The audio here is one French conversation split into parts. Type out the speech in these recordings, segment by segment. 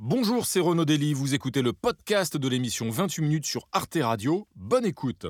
Bonjour, c'est Renaud Dely, vous écoutez le podcast de l'émission 28 minutes sur Arte Radio. Bonne écoute.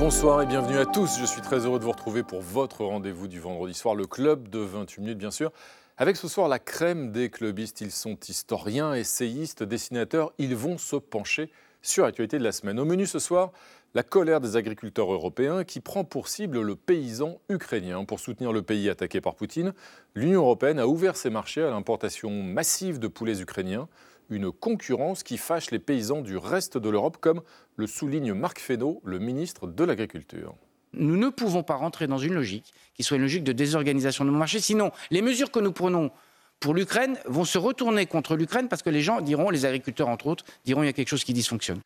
Bonsoir et bienvenue à tous. Je suis très heureux de vous retrouver pour votre rendez-vous du vendredi soir, le club de 28 minutes bien sûr. Avec ce soir la crème des clubistes, ils sont historiens, essayistes, dessinateurs, ils vont se pencher sur l'actualité de la semaine. Au menu ce soir, la colère des agriculteurs européens qui prend pour cible le paysan ukrainien. Pour soutenir le pays attaqué par Poutine, l'Union européenne a ouvert ses marchés à l'importation massive de poulets ukrainiens, une concurrence qui fâche les paysans du reste de l'Europe, comme le souligne Marc Fesneau, le ministre de l'Agriculture. Nous ne pouvons pas rentrer dans une logique qui soit une logique de désorganisation de nos marchés, sinon les mesures que nous prenons pour l'Ukraine vont se retourner contre l'Ukraine parce que les gens diront, les agriculteurs entre autres, diront il y a quelque chose qui dysfonctionne.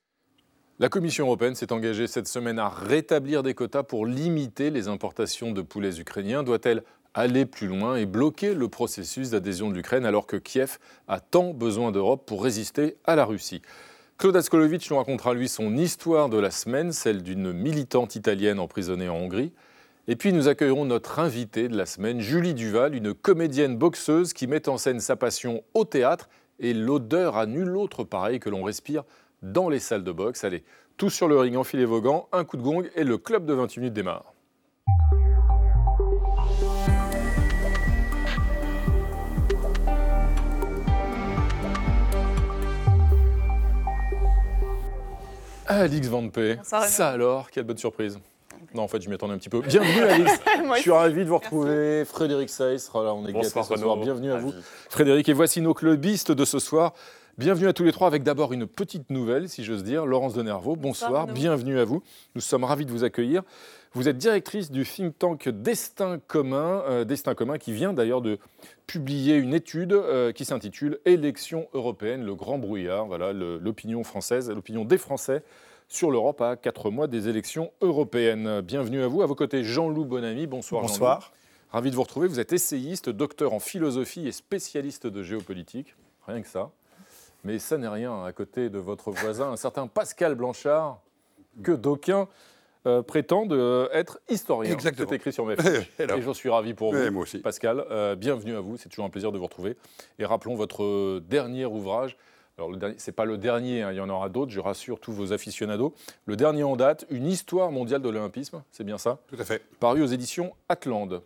La Commission européenne s'est engagée cette semaine à rétablir des quotas pour limiter les importations de poulets ukrainiens. Doit-elle aller plus loin et bloquer le processus d'adhésion de l'Ukraine alors que Kiev a tant besoin d'Europe pour résister à la Russie? Claude Askolovitch nous racontera lui son histoire de la semaine, celle d'une militante italienne emprisonnée en Hongrie. Et puis nous accueillerons notre invitée de la semaine, Julie Duval, une comédienne boxeuse qui met en scène sa passion au théâtre et l'odeur à nul autre pareil que l'on respire dans les salles de boxe. Allez, tous sur le ring, enfilez vos gants, un coup de gong et le club de 28 minutes démarre. Alix Van P. Ça alors, quelle bonne surprise. Non, en fait, je m'y attendais un petit peu. Bienvenue, Alix. je suis ravi de vous retrouver. Frédéric Saïs, voilà, on est gâtés ce soir. Bienvenue à vous. Frédéric, et voici nos clubistes de ce soir. Bienvenue à tous les trois avec d'abord une petite nouvelle, si j'ose dire. Laurence de Nervaux, bonsoir, bienvenue à vous. Nous sommes ravis de vous accueillir. Vous êtes directrice du think tank Destin commun, euh, Destin commun qui vient d'ailleurs de publier une étude euh, qui s'intitule Élections européennes, le grand brouillard. Voilà l'opinion française, l'opinion des Français sur l'Europe à quatre mois des élections européennes. Bienvenue à vous. À vos côtés, Jean-Loup Bonamy. Bonsoir. Bonsoir. Ravi de vous retrouver. Vous êtes essayiste, docteur en philosophie et spécialiste de géopolitique. Rien que ça. Mais ça n'est rien à côté de votre voisin, un certain Pascal Blanchard, que d'aucuns euh, prétendent euh, être historien. Exactement. C'est écrit sur mes fiches. et j'en suis ravi pour vous, moi aussi. Pascal. Euh, bienvenue à vous, c'est toujours un plaisir de vous retrouver. Et rappelons votre dernier ouvrage. Alors, ce n'est pas le dernier, hein, il y en aura d'autres, je rassure tous vos aficionados. Le dernier en date, Une histoire mondiale de l'olympisme, c'est bien ça? Tout à fait. Paru aux éditions Atlande.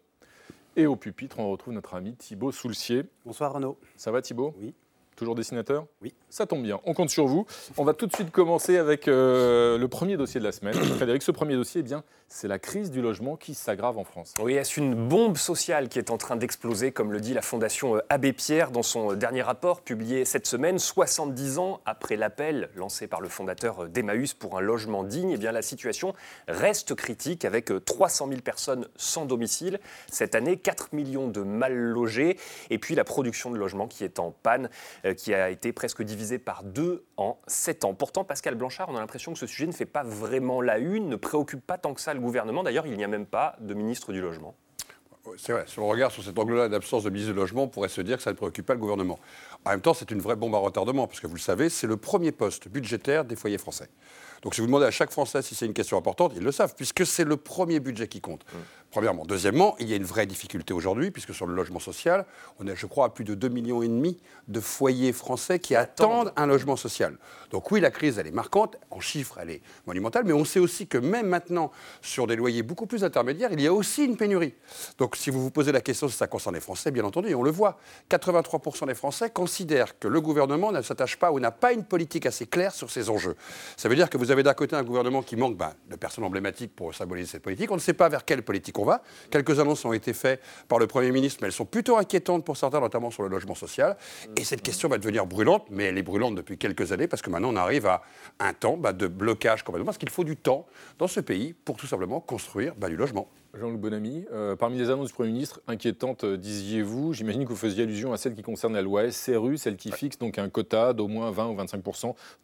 Et au pupitre, on retrouve notre ami Thibaut Soulcier. Bonsoir Renaud. Ça va Thibaut? Oui. Toujours dessinateur? Oui. Ça tombe bien, on compte sur vous. On va tout de suite commencer avec euh, le premier dossier de la semaine. Frédéric, ce premier dossier, eh bien, c'est la crise du logement qui s'aggrave en France. Oui, est-ce une bombe sociale qui est en train d'exploser, comme le dit la Fondation euh, Abbé Pierre dans son euh, dernier rapport publié cette semaine, 70 ans après l'appel lancé par le fondateur d'Emmaüs pour un logement digne? Eh bien, la situation reste critique avec 300 000 personnes sans domicile cette année, 4 millions de mal logés, et puis la production de logements qui est en panne. Qui a été presque divisé par deux en sept ans. Pourtant, Pascal Blanchard, on a l'impression que ce sujet ne fait pas vraiment la une, ne préoccupe pas tant que ça le gouvernement. D'ailleurs, il n'y a même pas de ministre du Logement. C'est vrai, si on regarde sur cet angle-là d'absence de ministre du Logement, on pourrait se dire que ça ne préoccupe pas le gouvernement. En même temps, c'est une vraie bombe à retardement, parce que vous le savez, c'est le premier poste budgétaire des foyers français. Donc si vous demandez à chaque Français si c'est une question importante, ils le savent, puisque c'est le premier budget qui compte. Mmh. Premièrement. Deuxièmement, il y a une vraie difficulté aujourd'hui, puisque sur le logement social, on est, je crois, à plus de 2,5 millions et demi de foyers français qui attendent un logement social. Donc oui, la crise, elle est marquante, en chiffres, elle est monumentale, mais on sait aussi que même maintenant, sur des loyers beaucoup plus intermédiaires, il y a aussi une pénurie. Donc si vous vous posez la question si ça concerne les Français, bien entendu, on le voit, 83% des Français considèrent que le gouvernement ne s'attache pas ou n'a pas une politique assez claire sur ces enjeux. Ça veut dire que vous avez d'un côté un gouvernement qui manque ben, de personnes emblématiques pour symboliser cette politique, on ne sait pas vers quelle politique on va. Quelques annonces ont été faites par le Premier ministre, mais elles sont plutôt inquiétantes pour certains, notamment sur le logement social. Et cette question va devenir brûlante, mais elle est brûlante depuis quelques années, parce que maintenant on arrive à un temps bah, de blocage complètement, parce qu'il faut du temps dans ce pays pour tout simplement construire bah, du logement. Jean-Luc Bonamy, euh, parmi les annonces du Premier ministre inquiétantes, euh, disiez-vous, j'imagine que vous faisiez allusion à celle qui concerne la loi SRU, celle qui fixe donc un quota d'au moins 20 ou 25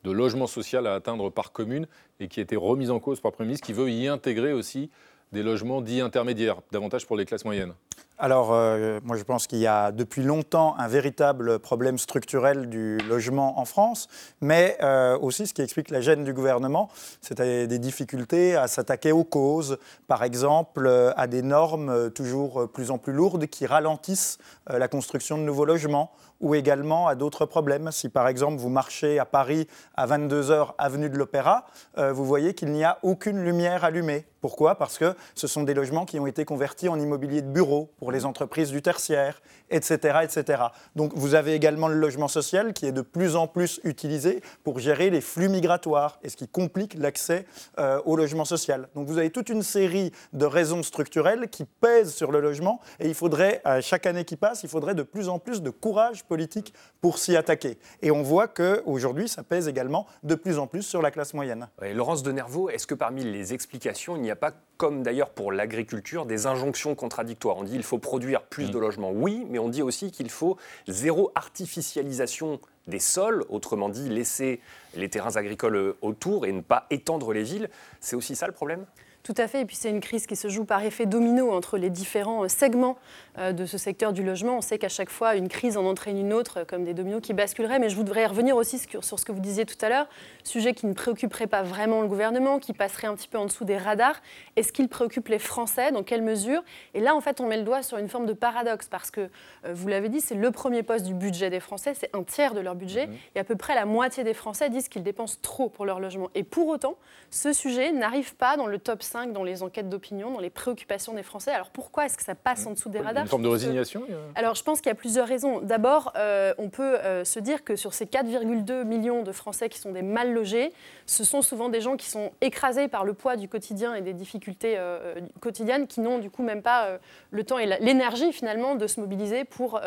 de logement social à atteindre par commune et qui a été remise en cause par le Premier ministre, qui veut y intégrer aussi des logements dits intermédiaires, davantage pour les classes moyennes. alors, euh, moi, je pense qu'il y a depuis longtemps un véritable problème structurel du logement en France, mais euh, aussi ce qui explique la gêne du gouvernement, c'est des difficultés à s'attaquer aux causes, par exemple euh, à des normes toujours plus en plus lourdes qui ralentissent la construction de nouveaux logements ou également à d'autres problèmes. Si par exemple vous marchez à Paris à 22h avenue de l'Opéra, vous voyez qu'il n'y a aucune lumière allumée. Pourquoi? Parce que ce sont des logements qui ont été convertis en immobilier de bureau pour les entreprises du tertiaire, etc., etc. Donc vous avez également le logement social qui est de plus en plus utilisé pour gérer les flux migratoires et ce qui complique l'accès euh, au logement social. Donc vous avez toute une série de raisons structurelles qui pèsent sur le logement et il faudrait, chaque année qui passe, il faudrait de plus en plus de courage politique pour s'y attaquer. Et on voit qu'aujourd'hui, ça pèse également de plus en plus sur la classe moyenne. Laurence de Nervaux, est-ce que parmi les explications, il n'y a pas, comme d'ailleurs pour l'agriculture, des injonctions contradictoires? On dit il faut produire plus de mm. logements, oui, mais on dit aussi qu'il faut zéro artificialisation des sols, autrement dit laisser les terrains agricoles autour et ne pas étendre les villes. C'est aussi ça le problème? Tout à fait. Et puis c'est une crise qui se joue par effet domino entre les différents euh, segments euh, de ce secteur du logement. On sait qu'à chaque fois, une crise en entraîne une autre, euh, comme des dominos qui basculeraient. Mais je voudrais revenir aussi sur ce que vous disiez tout à l'heure, sujet qui ne préoccuperait pas vraiment le gouvernement, qui passerait un petit peu en dessous des radars. Est-ce qu'il préoccupe les Français? Dans quelle mesure? Et là, en fait, on met le doigt sur une forme de paradoxe parce que, vous l'avez dit, c'est le premier poste du budget des Français, c'est un tiers de leur budget. Mhm. Et à peu près la moitié des Français disent qu'ils dépensent trop pour leur logement. Et pour autant, ce sujet n'arrive pas dans le top dans les enquêtes d'opinion, dans les préoccupations des Français. Alors pourquoi est-ce que ça passe en dessous des radars Une forme de résignation Alors je pense qu'il y a plusieurs raisons. D'abord, euh, on peut euh, se dire que sur ces 4,2 millions de Français qui sont des mal logés, ce sont souvent des gens qui sont écrasés par le poids du quotidien et des difficultés euh, quotidiennes, qui n'ont du coup même pas le temps et l'énergie finalement de se mobiliser pour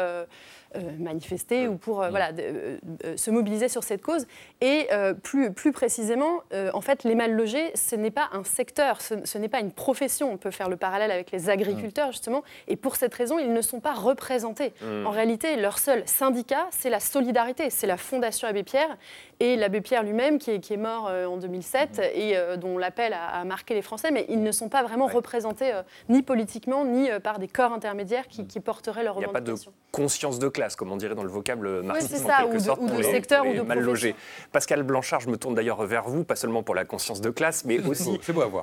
manifester ou pour euh, voilà, euh, se mobiliser sur cette cause. Et plus, plus précisément, en fait, les mal logés, ce n'est pas un secteur, ce, n'est pas une profession. On peut faire le parallèle avec les agriculteurs, justement. Et pour cette raison, ils ne sont pas représentés. Mmh. En réalité, leur seul syndicat, c'est la solidarité, c'est la Fondation Abbé Pierre. Et l'abbé Pierre lui-même, qui est, qui est, mort en 2007 mmh. et dont l'appel a, marqué les Français, mais ils ne sont pas vraiment représentés ni politiquement, ni par des corps intermédiaires qui, mmh. qui porteraient leurs revendications. Il n'y a pas de conscience de classe comme on dirait dans le vocable marxiste, oui, ça, ou de, ou de secteur ou de mal logés. Pascal Blanchard, je me tourne d'ailleurs vers vous, pas seulement pour la conscience de classe, mais aussi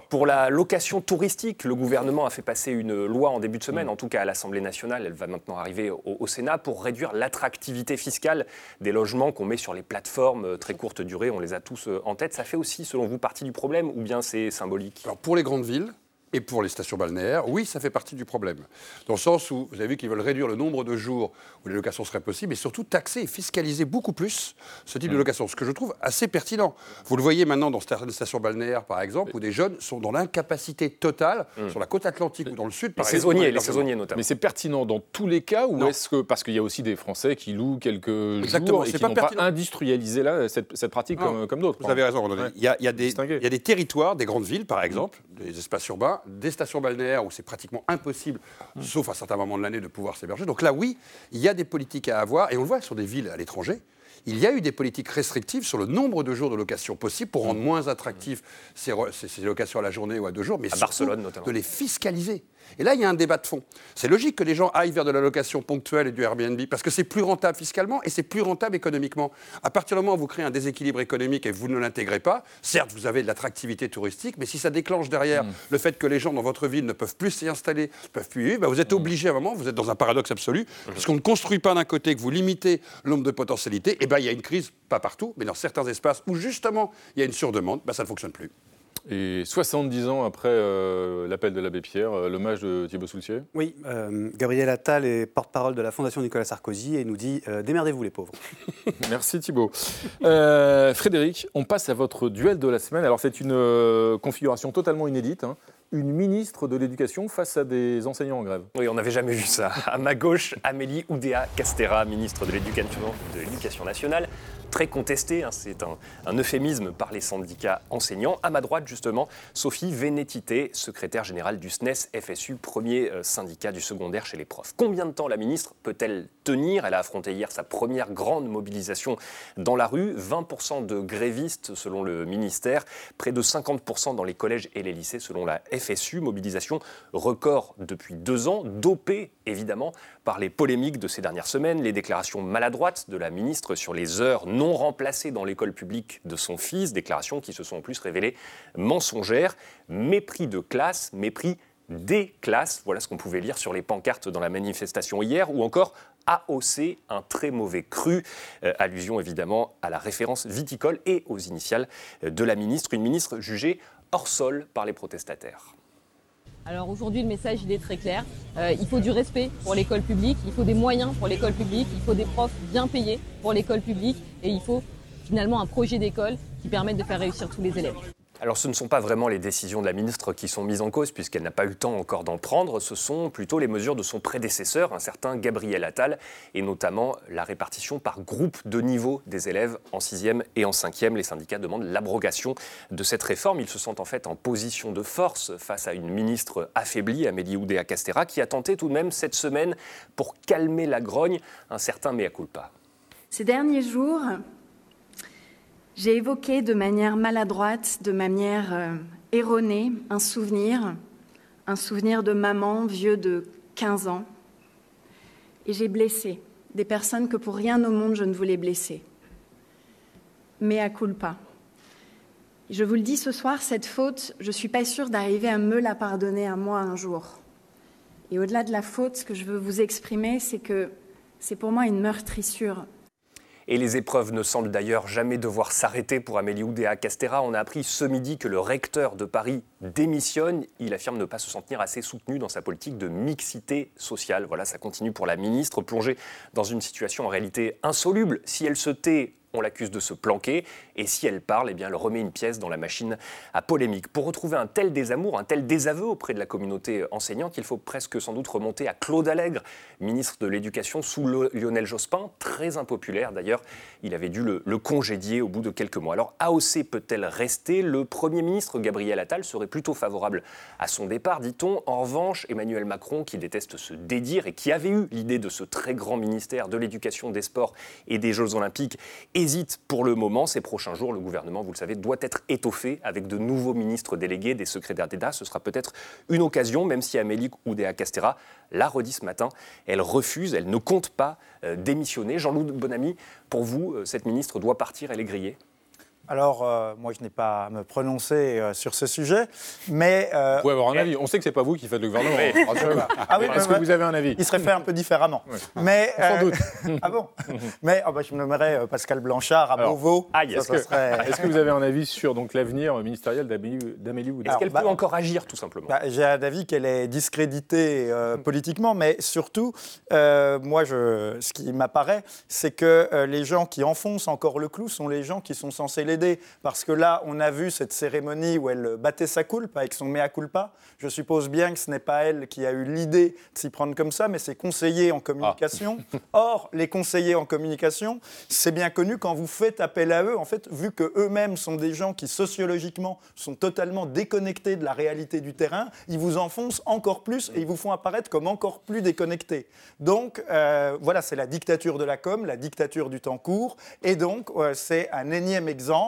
pour la location touristique. Le gouvernement a fait passer une loi en début de semaine, mm. en tout cas à l'Assemblée nationale, elle va maintenant arriver au, Sénat, pour réduire l'attractivité fiscale des logements qu'on met sur les plateformes euh, très courte durée. On les a tous euh, en tête. Ça fait aussi, selon vous, partie du problème ou bien c'est symbolique? Alors pour les grandes villes, et pour les stations balnéaires, oui, ça fait partie du problème. Dans le sens où vous avez vu qu'ils veulent réduire le nombre de jours où les locations seraient possibles, et surtout taxer et fiscaliser beaucoup plus ce type de mmh. location, ce que je trouve assez pertinent. Vous le voyez maintenant dans certaines stations balnéaires, par exemple, où des jeunes sont dans l'incapacité totale mmh. sur la côte atlantique ou dans le sud, par les Saisonniers, les saisonniers notamment. Mais c'est pertinent dans tous les cas, ou est-ce que parce qu'il y a aussi des Français qui louent quelques jours et qui n'ont pas industrialisé là cette, pratique comme, d'autres Vous avez raison. Il, y a, il, y a des, il y a des territoires, des grandes villes, par exemple, des espaces urbains, des stations balnéaires où c'est pratiquement impossible, sauf à certains moments de l'année, de pouvoir s'héberger. Donc là, oui, il y a des politiques à avoir, et on le voit sur des villes à l'étranger il y a eu des politiques restrictives sur le nombre de jours de location possible pour rendre moins attractifs ces, locations à la journée ou à deux jours, mais surtout de les fiscaliser. Et là, il y a un débat de fond. C'est logique que les gens aillent vers de la location ponctuelle et du Airbnb parce que c'est plus rentable fiscalement et c'est plus rentable économiquement. À partir du moment où vous créez un déséquilibre économique et vous ne l'intégrez pas, certes, vous avez de l'attractivité touristique, mais si ça déclenche derrière mm. le fait que les gens dans votre ville ne peuvent plus s'y installer, ne peuvent plus vivre, bah, vous êtes mm. obligé à un moment, vous êtes dans un paradoxe absolu, mm. parce qu'on ne construit pas d'un côté, que vous limitez le nombre de potentialités, et bien il y a une crise, pas partout, mais dans certains espaces où justement il y a une surdemande, bah, ça ne fonctionne plus. Et 70 ans après euh, l'appel de l'abbé Pierre, euh, l'hommage de Thibault Soultier Oui, euh, Gabriel Attal est porte-parole de la Fondation Nicolas Sarkozy et nous dit Démerdez-vous les pauvres. Merci Thibault. Frédéric, on passe à votre duel de la semaine. Alors c'est une configuration totalement inédite. Hein. Une ministre de l'Éducation face à des enseignants en grève. Oui, on n'avait jamais vu ça. À ma gauche, Amélie Oudéa Castera, ministre de l'Éducation nationale très contesté, hein, c'est un, euphémisme par les syndicats enseignants. À ma droite, justement, Sophie Vénétité, secrétaire générale du SNES FSU, premier euh, syndicat du secondaire chez les profs. Combien de temps la ministre peut-elle tenir? Elle a affronté hier sa première grande mobilisation dans la rue. 20% de grévistes selon le ministère, près de 50% dans les collèges et les lycées selon la FSU, mobilisation record depuis deux ans, dopée évidemment par les polémiques de ces dernières semaines, les déclarations maladroites de la ministre sur les heures non remplacées dans l'école publique de son fils, déclarations qui se sont en plus révélées mensongères, mépris de classe, mépris des classes, voilà ce qu'on pouvait lire sur les pancartes dans la manifestation hier, ou encore AOC, un très mauvais cru, euh, allusion évidemment à la référence viticole et aux initiales de la ministre, une ministre jugée hors sol par les protestataires. Alors aujourd'hui, le message il est très clair. Euh, il faut du respect pour l'école publique, il faut des moyens pour l'école publique, il faut des profs bien payés pour l'école publique et il faut finalement un projet d'école qui permette de faire réussir tous les élèves. Alors ce ne sont pas vraiment les décisions de la ministre qui sont mises en cause, puisqu'elle n'a pas eu le temps encore d'en prendre, ce sont plutôt les mesures de son prédécesseur, un certain Gabriel Attal, et notamment la répartition par groupe de niveau des élèves en 6e et en 5e. Les syndicats demandent l'abrogation de cette réforme. Ils se sentent en fait en position de force face à une ministre affaiblie, Amélie Oudéa-Castera, qui a tenté tout de même cette semaine, pour calmer la grogne, un certain mea culpa. Ces derniers jours, j'ai évoqué de manière maladroite, de manière euh, erronée, un souvenir, un souvenir de maman vieux de 15 ans. Et j'ai blessé des personnes que pour rien au monde je ne voulais blesser. Mais à culpa. Je vous le dis ce soir, cette faute, je ne suis pas sûre d'arriver à me la pardonner à moi un jour. Et au-delà de la faute, ce que je veux vous exprimer, c'est que c'est pour moi une meurtrissure et les épreuves ne semblent d'ailleurs jamais devoir s'arrêter pour Amélie Oudéa Castera. On a appris ce midi que le recteur de Paris démissionne. Il affirme ne pas se sentir assez soutenu dans sa politique de mixité sociale. Voilà, ça continue pour la ministre, plongée dans une situation en réalité insoluble. Si elle se tait, on l'accuse de se planquer, et si elle parle, eh bien, elle remet une pièce dans la machine à polémique. Pour retrouver un tel désamour, un tel désaveu auprès de la communauté enseignante, il faut presque sans doute remonter à Claude Allègre, ministre de l'Éducation sous Lionel Jospin, très impopulaire d'ailleurs. Il avait dû le, le, congédier au bout de quelques mois. Alors AOC peut-elle rester? Le Premier ministre Gabriel Attal serait plutôt favorable à son départ, dit-on. En revanche, Emmanuel Macron, qui déteste se dédire et qui avait eu l'idée de ce très grand ministère de l'Éducation, des Sports et des Jeux Olympiques, hésite pour le moment. Ces prochains jours, le gouvernement, vous le savez, doit être étoffé avec de nouveaux ministres délégués, des secrétaires d'État. Ce sera peut-être une occasion, même si Amélie Oudéa-Castera l'a redit ce matin, elle refuse, elle ne compte pas euh, démissionner. Jean-Loup Bonamy, pour vous, euh, cette ministre doit partir, elle est grillée? Alors, euh, moi, je n'ai pas à me prononcer euh, sur ce sujet, mais... Euh, vous pouvez avoir un avis. On sait que ce n'est pas vous qui faites le gouvernement. ah oui, Est-ce que vous avez un avis Il serait fait un peu différemment. Mais, Sans doute. ah bon? Mais oh, bah, je me nommerais Pascal Blanchard à Beauvau. Est-ce que, vous avez un avis sur l'avenir ministériel d'Amélie Oudéa Est-ce qu'elle peut bah, encore agir, tout simplement? bah, J'ai un avis qu'elle est discréditée politiquement, mais surtout, moi, je, ce qui m'apparaît, c'est que les gens qui enfoncent encore le clou sont les gens qui sont censés l'aider parce que là, on a vu cette cérémonie où elle battait sa culpa avec son mea culpa. Je suppose bien que ce n'est pas elle qui a eu l'idée de s'y prendre comme ça, mais ses conseillers en communication. Ah. Or, les conseillers en communication, c'est bien connu quand vous faites appel à eux, en fait, vu que eux-mêmes sont des gens qui sociologiquement sont totalement déconnectés de la réalité du terrain, ils vous enfoncent encore plus et ils vous font apparaître comme encore plus déconnectés. Donc, euh, voilà, c'est la dictature de la com, la dictature du temps court, et donc euh, c'est un énième exemple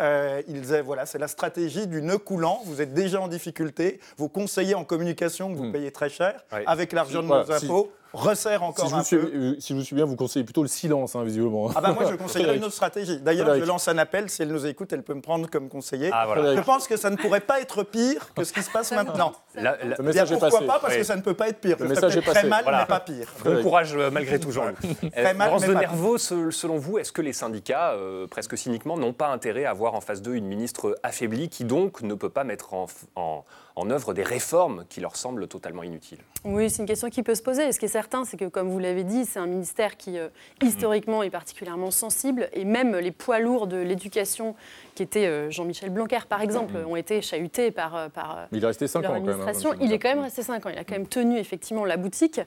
euh, voilà, c'est la stratégie du nœud coulant. Vous êtes déjà en difficulté. Vos conseillers en communication que vous hmm. payez très cher, avec l'argent de nos impôts, resserre encore si un peu. Euh, si je vous suis bien, vous conseillez plutôt le silence, hein, visiblement. Ah bah moi, je conseillerais une autre stratégie. D'ailleurs, je lance un appel. Si elle nous écoute, elle peut me prendre comme conseiller. Ah, je pense que ça ne pourrait pas être pire que ce qui se passe maintenant. La, le message est pourquoi pas Parce que ça ne peut pas être pire. Le message est passé. Très mal, mais pas pire. Bon courage euh, malgré tout, Jean. Très mal, mais de Nervaux, selon vous, est-ce que les syndicats, euh, presque cyniquement, n'ont pas intérêt à avoir en face d'eux une ministre affaiblie qui donc ne peut pas mettre en, en en œuvre des réformes qui leur semblent totalement inutiles Oui, c'est une question qui peut se poser. ce qui est certain, c'est que, comme vous l'avez dit, c'est un ministère qui, euh, historiquement, est particulièrement sensible. Et même les poids lourds de l'éducation, qui étaient euh, Jean-Michel Blanquer, par exemple, ont été chahutés par, euh, par il est resté 5 ans, Quand même, hein, il est quand même resté 5 ans. Il a quand même tenu, effectivement, la boutique.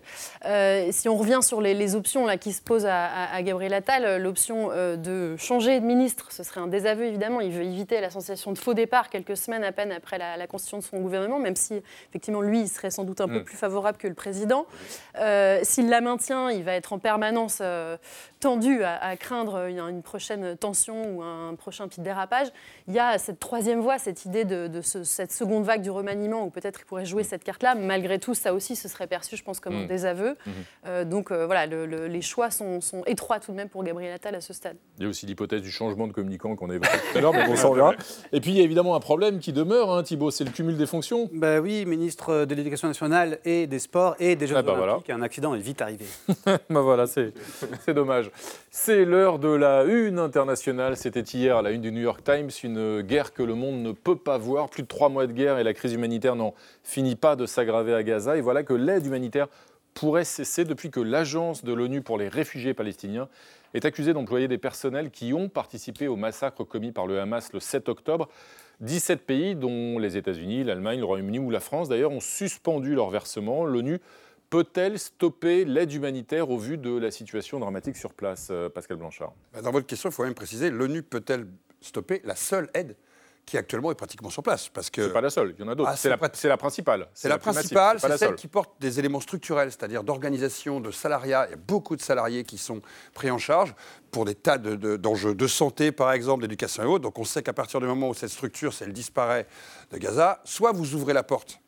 si on revient sur les, options là, qui se posent à, Gabriel Attal, l'option de changer de ministre, ce serait un désaveu, évidemment. Il veut éviter la sensation de faux départ quelques semaines à peine après la, la constitution de son gouvernement même si effectivement lui, il serait sans doute un peu mm. plus favorable que le président. Euh, s'il la maintient, il va être en permanence euh, tendu à, craindre une, prochaine tension ou un prochain petit dérapage. Il y a cette troisième voie, cette idée de, cette seconde vague du remaniement, où peut-être il pourrait jouer cette carte-là. Malgré tout, ça aussi, ce serait perçu, je pense, comme un mm. désaveu. Mm-hmm. donc voilà, les choix sont, sont, étroits tout de même pour Gabriel Attal à ce stade. Il y a aussi l'hypothèse du changement de communicant qu'on a évoqué tout à l'heure, mais on s'en verra. Et puis il y a évidemment un problème qui demeure, hein, Thibault, c'est le cumul des fonctions. Ben oui, ministre de l'Éducation nationale et des Sports et des Jeux ah bah Olympiques, un accident est vite arrivé. ben voilà, c'est dommage. C'est l'heure de la une internationale. C'était hier à la une du New York Times, une guerre que le monde ne peut pas voir. Plus de trois mois de guerre et la crise humanitaire n'en finit pas de s'aggraver à Gaza. Et voilà que l'aide humanitaire pourrait cesser depuis que l'Agence de l'ONU pour les réfugiés palestiniens est accusée d'employer des personnels qui ont participé au massacre commis par le Hamas le 7 octobre. 17 pays, dont les États-Unis, l'Allemagne, le Royaume-Uni ou la France d'ailleurs, ont suspendu leur versement. L'ONU peut-elle stopper l'aide humanitaire au vu de la situation dramatique sur place, euh, Pascal Blanchard? Bah, Dans votre question, il faut même préciser, l'ONU peut-elle stopper la seule aide qui actuellement est pratiquement sur place. Parce que c'est pas la seule, il y en a d'autres. Ah, c'est, la, principale. C'est, la, principale, c'est, celle qui porte des éléments structurels, c'est-à-dire d'organisation, de salariat. Il y a beaucoup de salariés qui sont pris en charge pour des tas d'enjeux de, santé, par exemple, d'éducation et autres. Donc on sait qu'à partir du moment où cette structure, si elle disparaît de Gaza, soit vous ouvrez la porte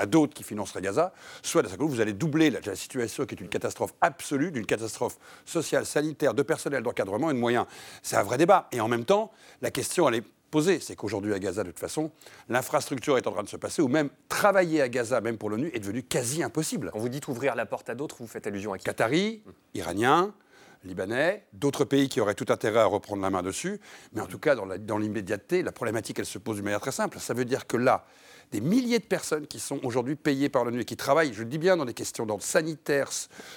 à d'autres qui financeraient Gaza, soit vous allez doubler la, la, situation qui est une catastrophe absolue, d'une catastrophe sociale, sanitaire, de personnel, d'encadrement et de moyens. C'est un vrai débat. Et en même temps, la question, elle est posée, c'est qu'aujourd'hui à Gaza, de toute façon, l'infrastructure est en train de se passer, ou même travailler à Gaza, même pour l'ONU, est devenu quasi impossible. Quand vous dites ouvrir la porte à d'autres, vous faites allusion à qui? Qataris, Iraniens, Libanais, d'autres pays qui auraient tout intérêt à reprendre la main dessus. Mais en tout cas, dans l'immédiateté, la problématique, elle se pose d'une manière très simple. Ça veut dire que là, des milliers de personnes qui sont aujourd'hui payées par l'ONU et qui travaillent, je le dis bien, dans des questions d'ordre sanitaire,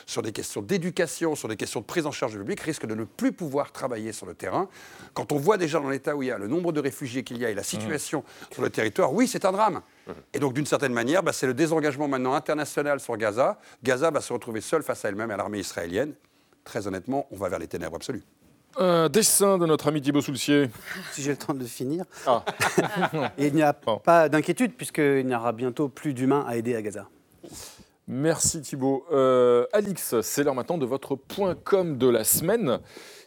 sur des questions d'éducation, sur des questions de prise en charge du public, risquent de ne plus pouvoir travailler sur le terrain. Quand on voit déjà dans l'état où il y a le nombre de réfugiés qu'il y a et la situation mmh. sur le territoire, oui, c'est un drame. Mmh. Et donc, d'une certaine manière, bah, c'est le désengagement maintenant international sur Gaza. Gaza va se retrouver seule face à elle-même et à l'armée israélienne. Très honnêtement, on va vers les ténèbres absolues. Un dessin de notre ami Thibaut Soulcier. Si j'ai le temps de finir. Ah. Et il n'y a pas d'inquiétude, puisqu'il n'y aura bientôt plus d'humains à aider à Gaza. Merci Thibaut. Euh, Alix, c'est l'heure maintenant de votre point com de la semaine.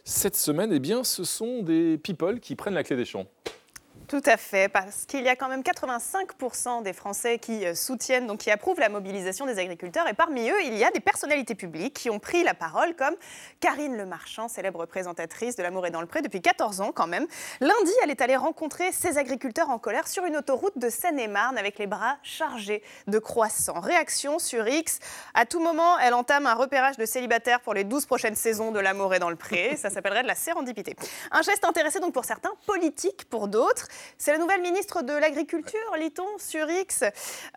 Cette semaine, eh bien, ce sont des people qui prennent la clé des champs. Tout à fait, parce qu'il y a quand même 85% des Français qui euh, soutiennent, donc qui approuvent la mobilisation des agriculteurs. Et parmi eux, il y a des personnalités publiques qui ont pris la parole, comme Karine Le Marchand, célèbre présentatrice de L'amour est dans le pré depuis 14 ans quand même. Lundi, elle est allée rencontrer ces agriculteurs en colère sur une autoroute de Seine-et-Marne avec les bras chargés de croissants. Réaction sur X. À tout moment, elle entame un repérage de célibataires pour les 12 prochaines saisons de L'amour est dans le pré. Ça s'appellerait de la sérendipité. Un geste intéressé donc pour certains, politique pour d'autres. C'est la nouvelle ministre de l'Agriculture, lit-on, sur X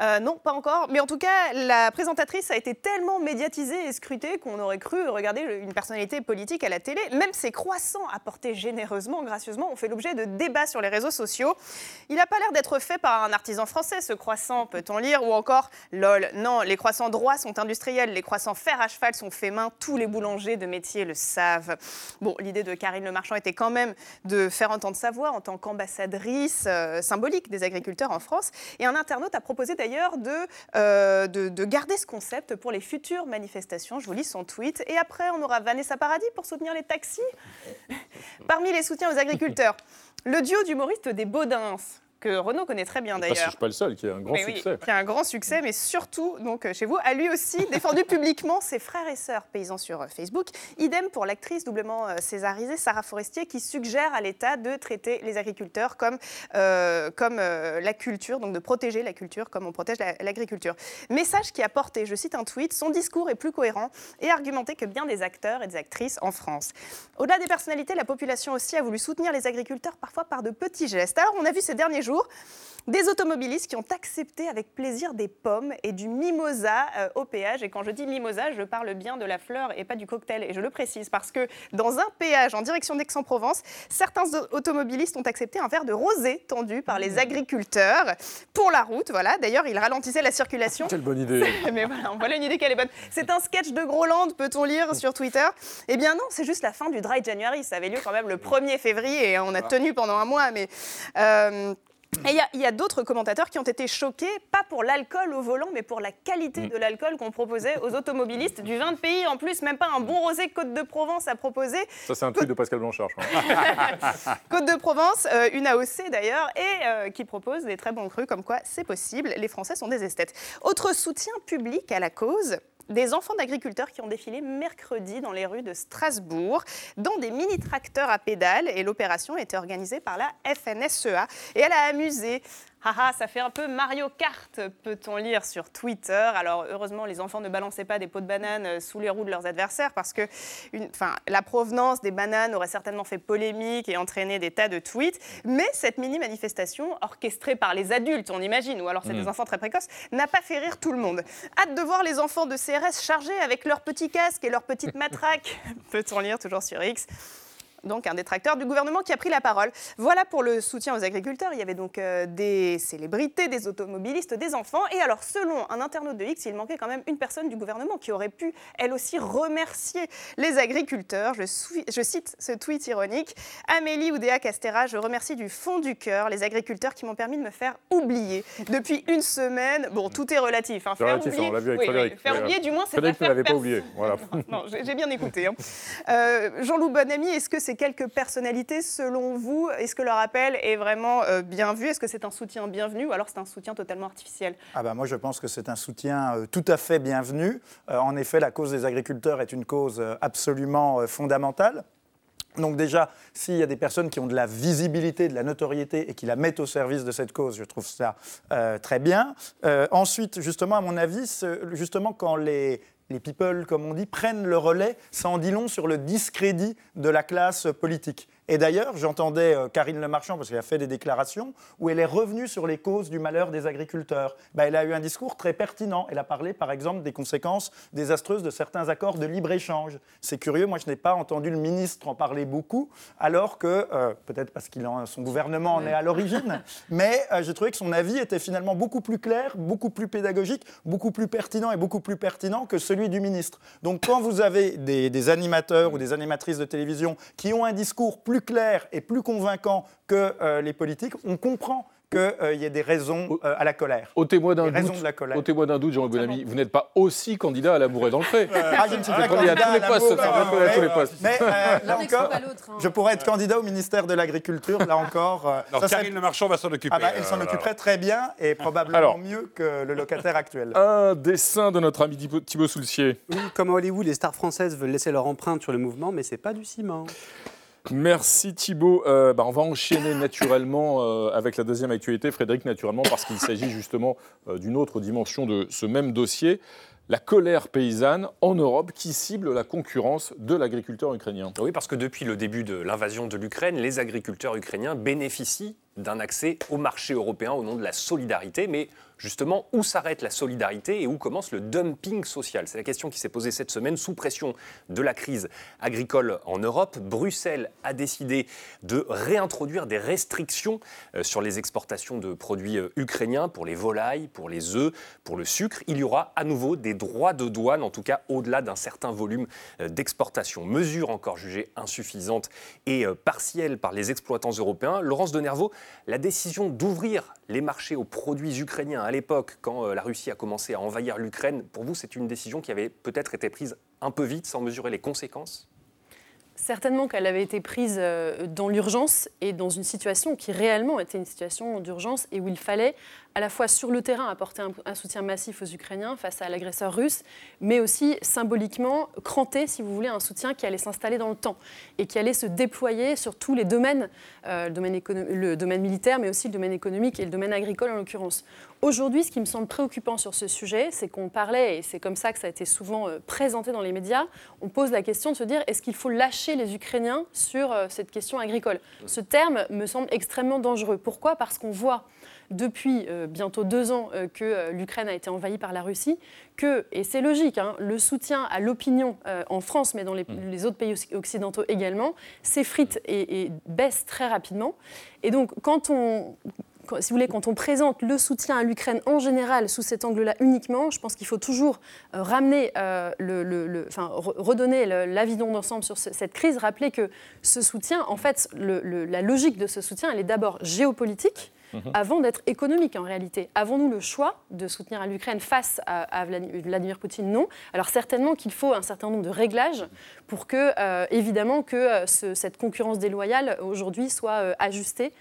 euh, Non, pas encore. Mais en tout cas, la présentatrice a été tellement médiatisée et scrutée qu'on aurait cru regarder une personnalité politique à la télé. Même ses croissants apportés généreusement, gracieusement, ont fait l'objet de débats sur les réseaux sociaux. Il n'a pas l'air d'être fait par un artisan français, ce croissant, peut-on lire, ou encore, lol, non, les croissants droits sont industriels, les croissants fer à cheval sont faits main, tous les boulangers de métier le savent. Bon, l'idée de Karine Le Marchand était quand même de faire entendre sa voix en tant qu'ambassadrice euh, symbolique des agriculteurs en France. Et un internaute a proposé d'ailleurs euh, de, de, garder ce concept pour les futures manifestations. Je vous lis son tweet. Et après, on aura Vanessa Paradis pour soutenir les taxis. Parmi les soutiens aux agriculteurs, le duo d'humoristes des Baudins, que Renaud connaît très bien d'ailleurs. Je ne suis pas le seul, qui a un grand succès. qui a un grand succès, mais surtout, donc, euh, chez vous, a lui aussi défendu publiquement ses frères et sœurs paysans sur euh, Facebook. Idem pour l'actrice doublement euh, césarisée, Sarah Forestier, qui suggère à l'État de traiter les agriculteurs comme, comme la culture, donc de protéger la culture comme on protège l'agriculture. Message qui a porté, je cite un tweet, son discours est plus cohérent et argumenté que bien des acteurs et des actrices en France. Au-delà des personnalités, la population aussi a voulu soutenir les agriculteurs, parfois par de petits gestes. Alors, on a vu ces derniers jours des automobilistes qui ont accepté avec plaisir des pommes et du mimosa euh, au péage. Et quand je dis mimosa, je parle bien de la fleur et pas du cocktail. Et je le précise parce que dans un péage en direction d'Aix-en-Provence, certains automobilistes ont accepté un verre de rosé tendu par les mmh. agriculteurs pour la route. Voilà. D'ailleurs, ils ralentissaient la circulation. Quelle bonne idée. Mais voilà, on voit une idée qu'elle est bonne. C'est un sketch de Groland, peut-on lire sur Twitter? Eh bien non, c'est juste la fin du Dry January. Ça avait lieu quand même le 1er février et on a tenu pendant un mois. Mais... Euh, Et il y a, d'autres commentateurs qui ont été choqués, pas pour l'alcool au volant, mais pour la qualité mm. de l'alcool qu'on proposait aux automobilistes du 20 pays. En plus, même pas un bon rosé Côte de Provence à proposer. Ça, c'est un truc de Pascal Blanchard, je crois. Côte de Provence, euh, une AOC d'ailleurs, et euh, qui propose des très bons crus, comme quoi c'est possible. Les Français sont des esthètes. Autre soutien public à la cause, des enfants d'agriculteurs qui ont défilé mercredi dans les rues de Strasbourg, dans des mini-tracteurs à pédales. Et l'opération été organisée par la FNSEA. Et elle a amusé Haha, ça fait un peu Mario Kart, peut-on lire sur Twitter. Alors heureusement, les enfants ne balançaient pas des pots de bananes euh, sous les roues de leurs adversaires parce que la provenance des bananes aurait certainement fait polémique et entraîné des tas de tweets. Mais cette mini-manifestation, orchestrée par les adultes, on imagine, ou alors c'est des mm. enfants très précoces, n'a pas fait rire tout le monde. Hâte de voir les enfants de CRS chargés avec leurs petits casques et leurs petites matraques, peut-on lire toujours sur X donc un détracteur du gouvernement qui a pris la parole. Voilà pour le soutien aux agriculteurs. Il y avait donc euh, des célébrités, des automobilistes, des enfants. Et alors, selon un internaute de X, il manquait quand même une personne du gouvernement qui aurait pu, elle aussi, remercier les agriculteurs. Je, je cite ce tweet ironique. Amélie Oudéa Castera, je remercie du fond du cœur les agriculteurs qui m'ont permis de me faire oublier. Depuis une semaine, bon, tout est relatif. Hein, faire oublier, on l'a vu avec Frédéric. faire oublier, du moins, c'est Frédéric ne l'avait pas oublié. Voilà. non, j'ai bien écouté. Hein. Euh, Jean-Loup Bonamy, est-ce que c'est ces quelques personnalités, selon vous, est-ce que leur appel est vraiment euh, bien vu? Est-ce que c'est un soutien bienvenu ou alors c'est un soutien totalement artificiel? Ah bah Moi, je pense que c'est un soutien euh, tout à fait bienvenu. Euh, en effet, la cause des agriculteurs est une cause absolument fondamentale. Donc déjà, s'il y a des personnes qui ont de la visibilité, de la notoriété et qui la mettent au service de cette cause, je trouve ça très bien. ensuite, justement, à mon avis, justement, quand les, les people, comme on dit, prennent le relais, ça en dit long sur le discrédit de la classe politique. Et d'ailleurs, j'entendais euh, Karine Le Marchand, parce qu'elle a fait des déclarations, où elle est revenue sur les causes du malheur des agriculteurs. Ben, elle a eu un discours très pertinent. Elle a parlé, par exemple, des conséquences désastreuses de certains accords de libre-échange. C'est curieux, moi je n'ai pas entendu le ministre en parler beaucoup, alors que, euh, peut-être parce qu'il son gouvernement en est à l'origine, mais euh, j'ai trouvé que son avis était finalement beaucoup plus clair, beaucoup plus pédagogique, beaucoup plus pertinent et beaucoup plus pertinent que celui du ministre. Donc quand vous avez des, des animateurs ou des animatrices de télévision qui ont un discours plus clair et plus convaincant que euh, les politiques, on comprend qu'il euh, y ait des raisons euh, à la colère. Au témoin d'un doute, au témoin d'un doute, Jean Bonamy, vous n'êtes pas aussi candidat à l'amour et dans le pré. ah, je ne suis pas candidat à, tous les postes, à tous les postes. Mais là encore, hein. je pourrais être candidat au ministère de l'Agriculture. Là encore, ça Karine Le Marchand va s'en occuper. Ah bah, elle s'en occuperait très bien et probablement mieux que le locataire actuel. Un dessin de notre ami Thibaut Soulcier. Oui, comme à Hollywood, les stars françaises veulent laisser leur empreinte sur le mouvement, mais c'est pas du ciment. Merci Thibault. Euh, bah, on va enchaîner naturellement euh, avec la deuxième actualité, Frédéric, naturellement, parce qu'il s'agit justement euh, d'une autre dimension de ce même dossier. La colère paysanne en Europe qui cible la concurrence de l'agriculteur ukrainien. Oui, parce que depuis le début de l'invasion de l'Ukraine, les agriculteurs ukrainiens bénéficient d'un accès au marché européen au nom de la solidarité, mais justement, où s'arrête la solidarité et où commence le dumping social? C'est la question qui s'est posée cette semaine sous pression de la crise agricole en Europe. Bruxelles a décidé de réintroduire des restrictions euh, sur les exportations de produits euh, ukrainiens pour les volailles, pour les œufs, pour le sucre. Il y aura à nouveau des droits de douane, en tout cas au-delà d'un certain volume euh, d'exportation. Mesure encore jugée insuffisante et partielle par les exploitants européens. Laurence de la décision d'ouvrir les marchés aux produits ukrainiens à l'époque, quand euh, la Russie a commencé à envahir l'Ukraine, pour vous, c'est une décision qui avait peut-être été prise un peu vite sans mesurer les conséquences? Certainement qu'elle avait été prise euh, dans l'urgence et dans une situation qui réellement était une situation d'urgence et où il fallait à la fois sur le terrain apporter un, soutien massif aux Ukrainiens face à l'agresseur russe, mais aussi symboliquement cranter, si vous voulez, un soutien qui allait s'installer dans le temps et qui allait se déployer sur tous les domaines, euh, le, domaine le domaine militaire, mais aussi le domaine économique et le domaine agricole en l'occurrence. Aujourd'hui, ce qui me semble préoccupant sur ce sujet, c'est qu'on parlait, et c'est comme ça que ça a été souvent euh, présenté dans les médias, on pose la question de se dire est-ce qu'il faut lâcher les Ukrainiens sur euh, cette question agricole? Ce terme me semble extrêmement dangereux. Pourquoi? Parce qu'on voit depuis euh, bientôt deux ans euh, que euh, l'Ukraine a été envahie par la Russie, que, et c'est logique, hein, le soutien à l'opinion en France, mais dans les, mmh. autres pays occidentaux également, s'effrite et, et, baisse très rapidement. Et donc, quand on, si vous voulez, quand on présente le soutien à l'Ukraine en général sous cet angle-là uniquement, je pense qu'il faut toujours ramener, le, enfin, redonner la vision d'ensemble sur cette crise, rappeler que ce soutien, en fait, la logique de ce soutien, elle est d'abord géopolitique mhm. avant d'être économique en réalité. Avons-nous le choix de soutenir l'Ukraine face à, Vladimir Poutine? Non. Alors certainement qu'il faut un certain nombre de réglages pour que, euh, évidemment, que euh, cette concurrence déloyale aujourd'hui soit euh, ajustée.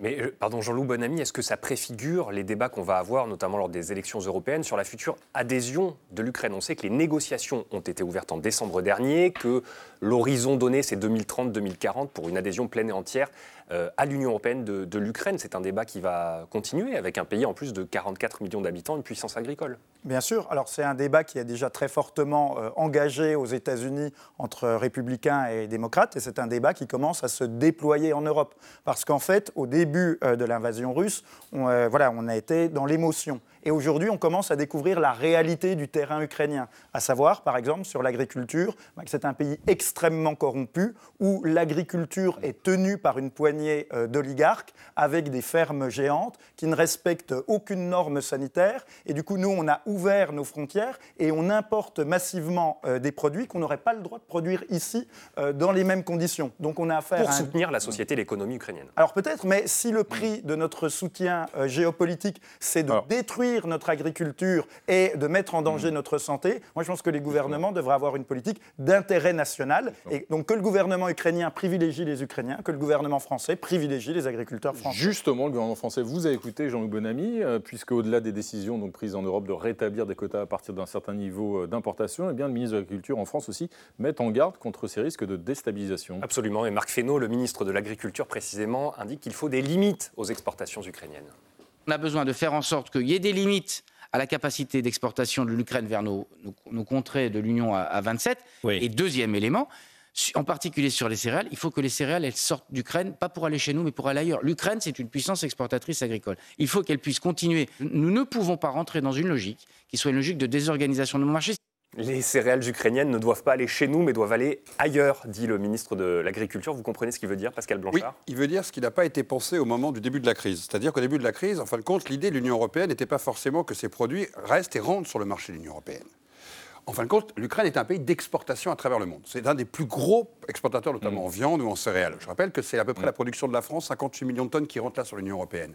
Mais pardon, Jean-Loup Bonamy, est-ce que ça préfigure les débats qu'on va avoir, notamment lors des élections européennes, sur la future adhésion de l'Ukraine? On sait que les négociations ont été ouvertes en décembre dernier, que l'horizon donné c'est 2030-2040 pour une adhésion pleine et entière à l'Union européenne de, l'Ukraine. C'est un débat qui va continuer avec un pays en plus de 44 millions d'habitants, une puissance agricole. Bien sûr. Alors c'est un débat qui est déjà très fortement euh, engagé aux États-Unis entre républicains et démocrates, et c'est un débat qui commence à se déployer en Europe. Parce qu'en fait, au début euh, de l'invasion russe, on, voilà, on a été dans l'émotion. Et aujourd'hui, on commence à découvrir la réalité du terrain ukrainien, à savoir, par exemple, sur l'agriculture, bah, que c'est un pays extrêmement corrompu, où l'agriculture est tenue par une poignée euh, d'oligarques, avec des fermes géantes qui ne respectent aucune norme sanitaire. Et du coup, nous, on a ouvert nos frontières et on importe massivement euh, des produits qu'on n'aurait pas le droit de produire ici euh, dans les mêmes conditions. Donc on a affaire Pour soutenir la société et l'économie ukrainienne. Alors peut-être, mais si le prix de notre soutien géopolitique, c'est de détruire notre agriculture et de mettre en danger mmh. notre santé, moi je pense que les gouvernements devraient avoir une politique d'intérêt national. Et donc que le gouvernement ukrainien privilégie les Ukrainiens, que le gouvernement français privilégie les agriculteurs français. Justement, le gouvernement français vous a écouté, Jean-Luc Bonamy, euh, puisque au-delà des décisions donc, prises en Europe de rétablir des quotas à partir d'un certain niveau euh, d'importation, eh bien, le ministre de l'Agriculture en France aussi met en garde contre ces risques de déstabilisation. Absolument. Et Marc Fesneau, le ministre de l'Agriculture précisément, indique qu'il faut des limites aux exportations ukrainiennes. On a besoin de faire en sorte qu'il y ait des limites à la capacité d'exportation de l'Ukraine vers nos, contrées de l'Union à, 27. Et deuxième élément, en particulier sur les céréales, il faut que les céréales elles sortent d'Ukraine, pas pour aller chez nous, mais pour aller ailleurs. L'Ukraine, c'est une puissance exportatrice agricole. Il faut qu'elle puisse continuer. Nous ne pouvons pas rentrer dans une logique qui soit une logique de désorganisation de nos marchés. Les céréales ukrainiennes ne doivent pas aller chez nous, mais doivent aller ailleurs, dit le ministre de l'Agriculture. Vous comprenez ce qu'il veut dire, Pascal Blanchard? Oui, il veut dire ce qui n'a pas été pensé au moment du début de la crise. C'est-à-dire qu'au début de la crise, en fin de compte, l'idée de l'Union européenne n'était pas forcément que ces produits restent et rentrent sur le marché de l'Union européenne. En fin de compte, l'Ukraine est un pays d'exportation à travers le monde. C'est un des plus gros exportateurs, notamment mm. en viande ou en céréales. Je rappelle que c'est à peu près mm. la production de la France, 58 millions de tonnes qui rentrent là sur l'Union européenne.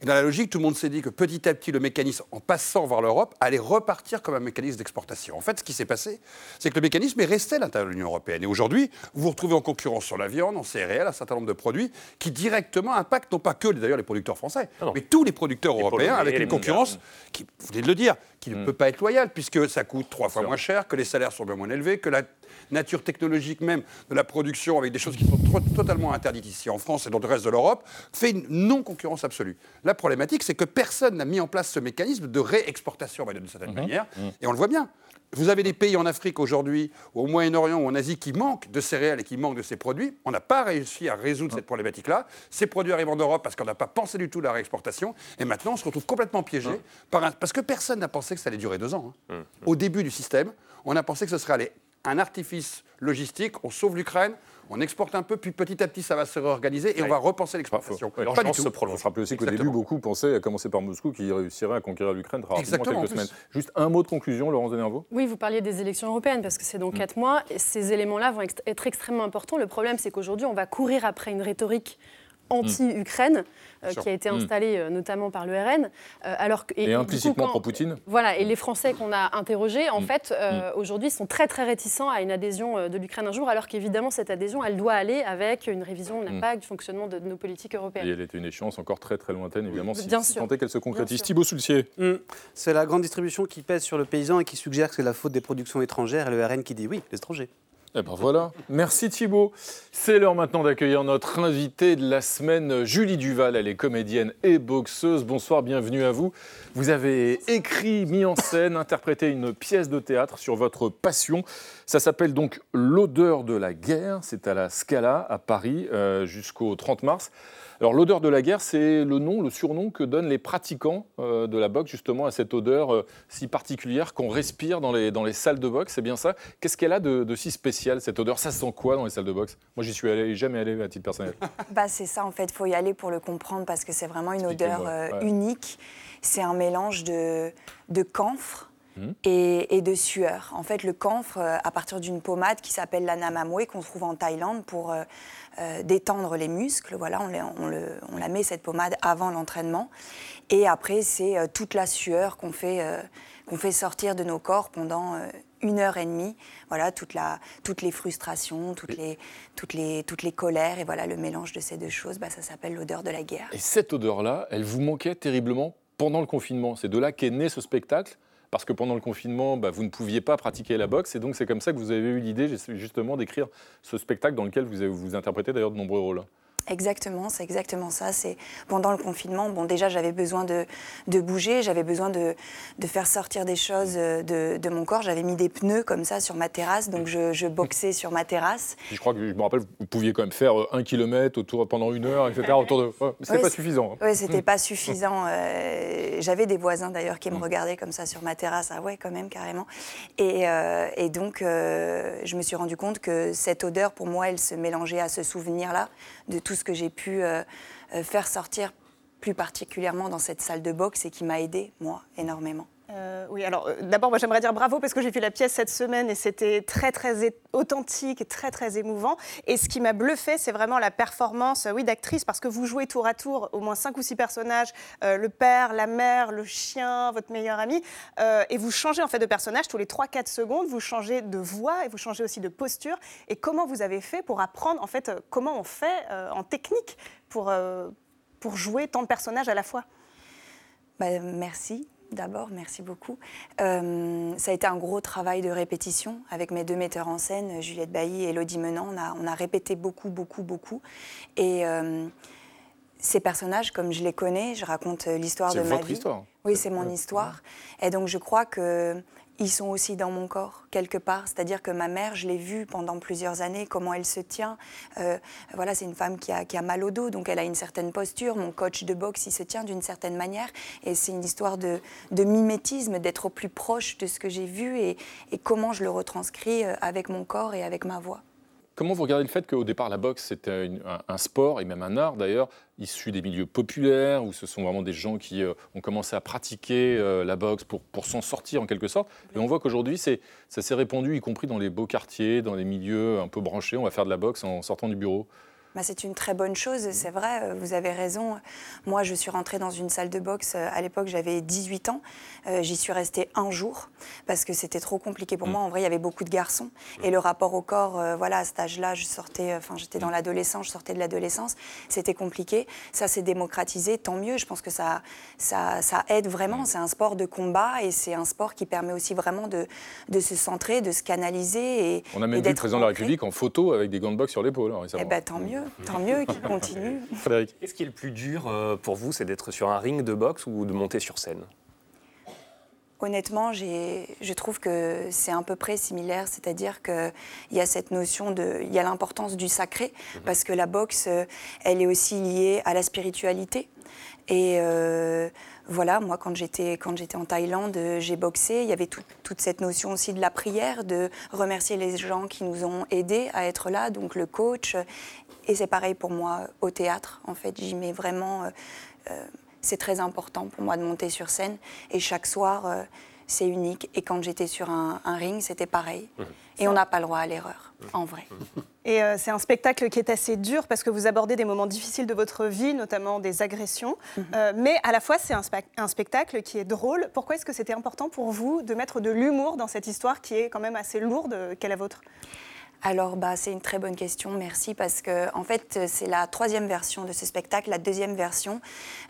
Et dans la logique, tout le monde s'est dit que petit à petit, le mécanisme, en passant vers l'Europe, allait repartir comme un mécanisme d'exportation. En fait, ce qui s'est passé, c'est que le mécanisme est resté à l'intérieur de l'Union européenne. Et aujourd'hui, vous vous retrouvez en concurrence sur la viande, en céréales, un certain nombre de produits qui directement impactent non pas que d'ailleurs les producteurs français, mais tous les producteurs européens avec une concurrence qui, vous venez de le dire, qui ne mm. peut pas être loyale puisque ça coûte trois fois moins cher, que les salaires sont bien moins élevés, que la nature technologique même de la production, avec des choses qui sont totalement interdites ici en France et dans le reste de l'Europe, fait une non-concurrence absolue. La problématique, c'est que personne n'a mis en place ce mécanisme de réexportation, d'une certaine mhm. manière, mhm. et on le voit bien. Vous avez des pays en Afrique aujourd'hui, ou au Moyen-Orient ou en Asie, qui manquent de céréales et qui manquent de ces produits. On n'a pas réussi à résoudre cette problématique-là. Ces produits arrivent en Europe parce qu'on n'a pas pensé du tout à la réexportation. Et maintenant, on se retrouve complètement piégé. Par Parce que personne n'a pensé que ça allait durer deux ans. Hein. Au début du système, on a pensé que ce serait allé un artifice logistique, on sauve l'Ukraine, on exporte un peu, puis petit à petit, ça va se réorganiser et on va repenser l'exportation. Pas du tout. se prolonge. Je aussi qu'au début, beaucoup pensaient, à commencer par Moscou, qui réussirait à conquérir l'Ukraine très rapidement quelques semaines. Juste un mot de conclusion, Laurence Denervaux? Oui, vous parliez des élections européennes, parce que c'est dans mm. quatre mois. Et ces éléments-là vont être extrêmement importants. Le problème, c'est qu'aujourd'hui, on va courir après une rhétorique anti-Ukraine, euh, qui a été hmm. installée euh, notamment par le RN. Euh, alors et, implicitement pour Poutine Voilà, et les Français qu'on a interrogés, en hmm. fait, hmm. aujourd'hui, sont très très réticents à une adhésion de l'Ukraine un jour, alors qu'évidemment, cette adhésion, elle doit aller avec une révision de l'impact du fonctionnement de, nos politiques européennes. Et elle était une échéance encore très très lointaine, évidemment, si, Bien si qu'elle se concrétise. Thibaut Soulcier. C'est la grande distribution qui pèse sur le paysan et qui suggère que c'est la faute des productions étrangères, et le RN qui dit oui, les étrangers. Eh ben voilà, merci Thibault. C'est l'heure maintenant d'accueillir notre invitée de la semaine, Julie Duval. Elle est comédienne et boxeuse. Bonsoir, bienvenue à vous. Vous avez écrit, mis en scène, interprété une pièce de théâtre sur votre passion. Ça s'appelle donc L'odeur de la guerre. C'est à la Scala à Paris euh, jusqu'au 30 mars. Alors l'odeur de la guerre, c'est le nom, le surnom que donnent les pratiquants euh, de la boxe justement à cette odeur euh, si particulière qu'on respire dans les, dans les salles de boxe. C'est bien ça. Qu'est-ce qu'elle a de, si spécial cette odeur? Ça sent quoi dans les salles de boxe? Moi, j'y suis allé, jamais allé à titre personnel. bah c'est ça en fait. Il faut y aller pour le comprendre parce que c'est vraiment une odeur euh, unique. C'est un mélange de, de camphre, mmh. et, de sueur. En fait, le camphre, à partir d'une pommade qui s'appelle la namamwe, qu'on trouve en Thaïlande pour détendre les muscles, voilà, on, on, la met cette pommade avant l'entraînement. Et après, c'est toute la sueur qu'on fait, qu'on fait sortir de nos corps pendant une heure et demie, voilà, toute la, toutes les frustrations, toutes les, toutes, les, toutes les colères, et voilà, le mélange de ces deux choses, bah, ça s'appelle l'odeur de la guerre. Et cette odeur-là, elle vous manquait terriblement pendant le confinement. C'est de là qu'est né ce spectacle parce que pendant le confinement, bah, vous ne pouviez pas pratiquer la boxe, et donc c'est comme ça que vous avez eu l'idée justement d'écrire ce spectacle dans lequel vous, vous interprétez d'ailleurs de nombreux rôles. Exactement, c'est exactement ça. C'est pendant le confinement. Bon, déjà, j'avais besoin de, de bouger, j'avais besoin de, de, faire sortir des choses de, de mon corps. J'avais mis des pneus comme ça sur ma terrasse, donc je, je boxais sur ma terrasse. Je crois que je me rappelle, vous pouviez quand même faire euh, un kilomètre autour pendant une heure, etc. Autour de. c'était pas suffisant. Hein. Oui, c'était pas suffisant. Euh, j'avais des voisins d'ailleurs qui me mm. regardaient comme ça sur ma terrasse. Ah ouais, quand même carrément. Et, euh, et donc, je me suis rendu compte que cette odeur, pour moi, elle se mélangeait à ce souvenir-là de tout ce que j'ai pu euh, euh, faire sortir plus particulièrement dans cette salle de boxe et qui m'a aidé, moi, énormément. Euh, oui, alors d'abord, moi j'aimerais dire bravo parce que j'ai vu la pièce cette semaine et c'était très très authentique et très très émouvant. Et ce qui m'a bluffé, c'est vraiment la performance, oui, d'actrice parce que vous jouez tour à tour au moins cinq ou six personnages, le père, la mère, le chien, votre meilleur ami, et vous changez en fait de personnage tous les 3-4 secondes. Vous changez de voix et vous changez aussi de posture. Et comment vous avez fait pour apprendre en fait comment on fait en technique pour pour jouer tant de personnages à la fois? Bah, Merci d'abord, merci beaucoup. Euh, ça a été un gros travail de répétition avec mes deux metteurs en scène, Juliette Bailly et Elodie Menant. On a, on a répété beaucoup, beaucoup, beaucoup. Et euh, ces personnages, comme je les connais, je raconte l'histoire de ma vie. C'est votre histoire. Oui, c'est mon histoire. Et donc je crois que ils sont aussi dans mon corps, quelque part. C'est-à-dire que ma mère, je l'ai vue pendant plusieurs années, comment elle se tient. Euh, voilà, c'est une femme qui a, mal au dos, donc elle a une certaine posture. Mon coach de boxe, il se tient d'une certaine manière. Et c'est une histoire de, de mimétisme, d'être au plus proche de ce que j'ai vu et, et comment je le retranscris euh, avec mon corps et avec ma voix. Comment vous regardez le fait qu'au départ, la boxe, c'était un, sport, et même un art d'ailleurs, issu des milieux populaires, où ce sont vraiment des gens qui euh, ont commencé à pratiquer euh, la boxe pour, pour s'en sortir en quelque sorte. Et on voit qu'aujourd'hui, ça s'est répandu, y compris dans les beaux quartiers, dans les milieux un peu branchés. On va faire de la boxe en sortant du bureau. Bah, c'est une très bonne chose, c'est vrai, euh, vous avez raison. Moi, je suis rentrée dans une salle de boxe, euh, à l'époque j'avais 18 ans, euh, j'y suis restée un jour parce que c'était trop compliqué pour mm. moi. En vrai, il y avait beaucoup de garçons et le rapport au corps, voilà, à cet âge-là, je sortais, enfin j'étais dans mm. l'adolescence, je sortais de l'adolescence, c'était compliqué. Ça s'est démocratisé, tant mieux, je pense que ça, ça, ça aide vraiment. Mm. C'est un sport de combat et c'est un sport qui permet aussi vraiment de, de se centrer, de se canaliser. Et, On a même vu le président de la République en photo avec des gants de boxe sur l'épaule hein, Eh ben, tant mieux tant mieux qu'il continue. Frédéric. Qu'est-ce qui est le plus dur euh, pour vous C'est d'être sur un ring de boxe ou de monter sur scène? Honnêtement, je trouve que c'est à peu près similaire, c'est-à-dire qu'il y a cette notion de, il y a l'importance du sacré, mhm. parce que la boxe, euh, elle est aussi liée à la spiritualité. Et euh, voilà, moi, quand j'étais, quand j'étais en Thaïlande, j'ai boxé. Il y avait toute cette notion aussi de la prière, de remercier les gens qui nous ont aidés à être là, donc le coach. Et c'est pareil pour moi au théâtre. En fait, j'y mets vraiment. Euh, euh, c'est très important pour moi de monter sur scène. Et chaque soir, c'est unique. Et quand j'étais sur un, ring, c'était pareil. Mmh. Et on n'a pas le droit à l'erreur, en vrai. Et euh, c'est un spectacle qui est assez dur parce que vous abordez des moments difficiles de votre vie, notamment des agressions. Euh, mais à la fois, c'est un, un, spectacle qui est drôle. Pourquoi est-ce que c'était important pour vous de mettre de l'humour dans cette histoire qui est quand même assez lourde qu'est la vôtre? Alors, bah, c'est une très bonne question, merci, parce que en fait, c'est la troisième version de ce spectacle. La deuxième version,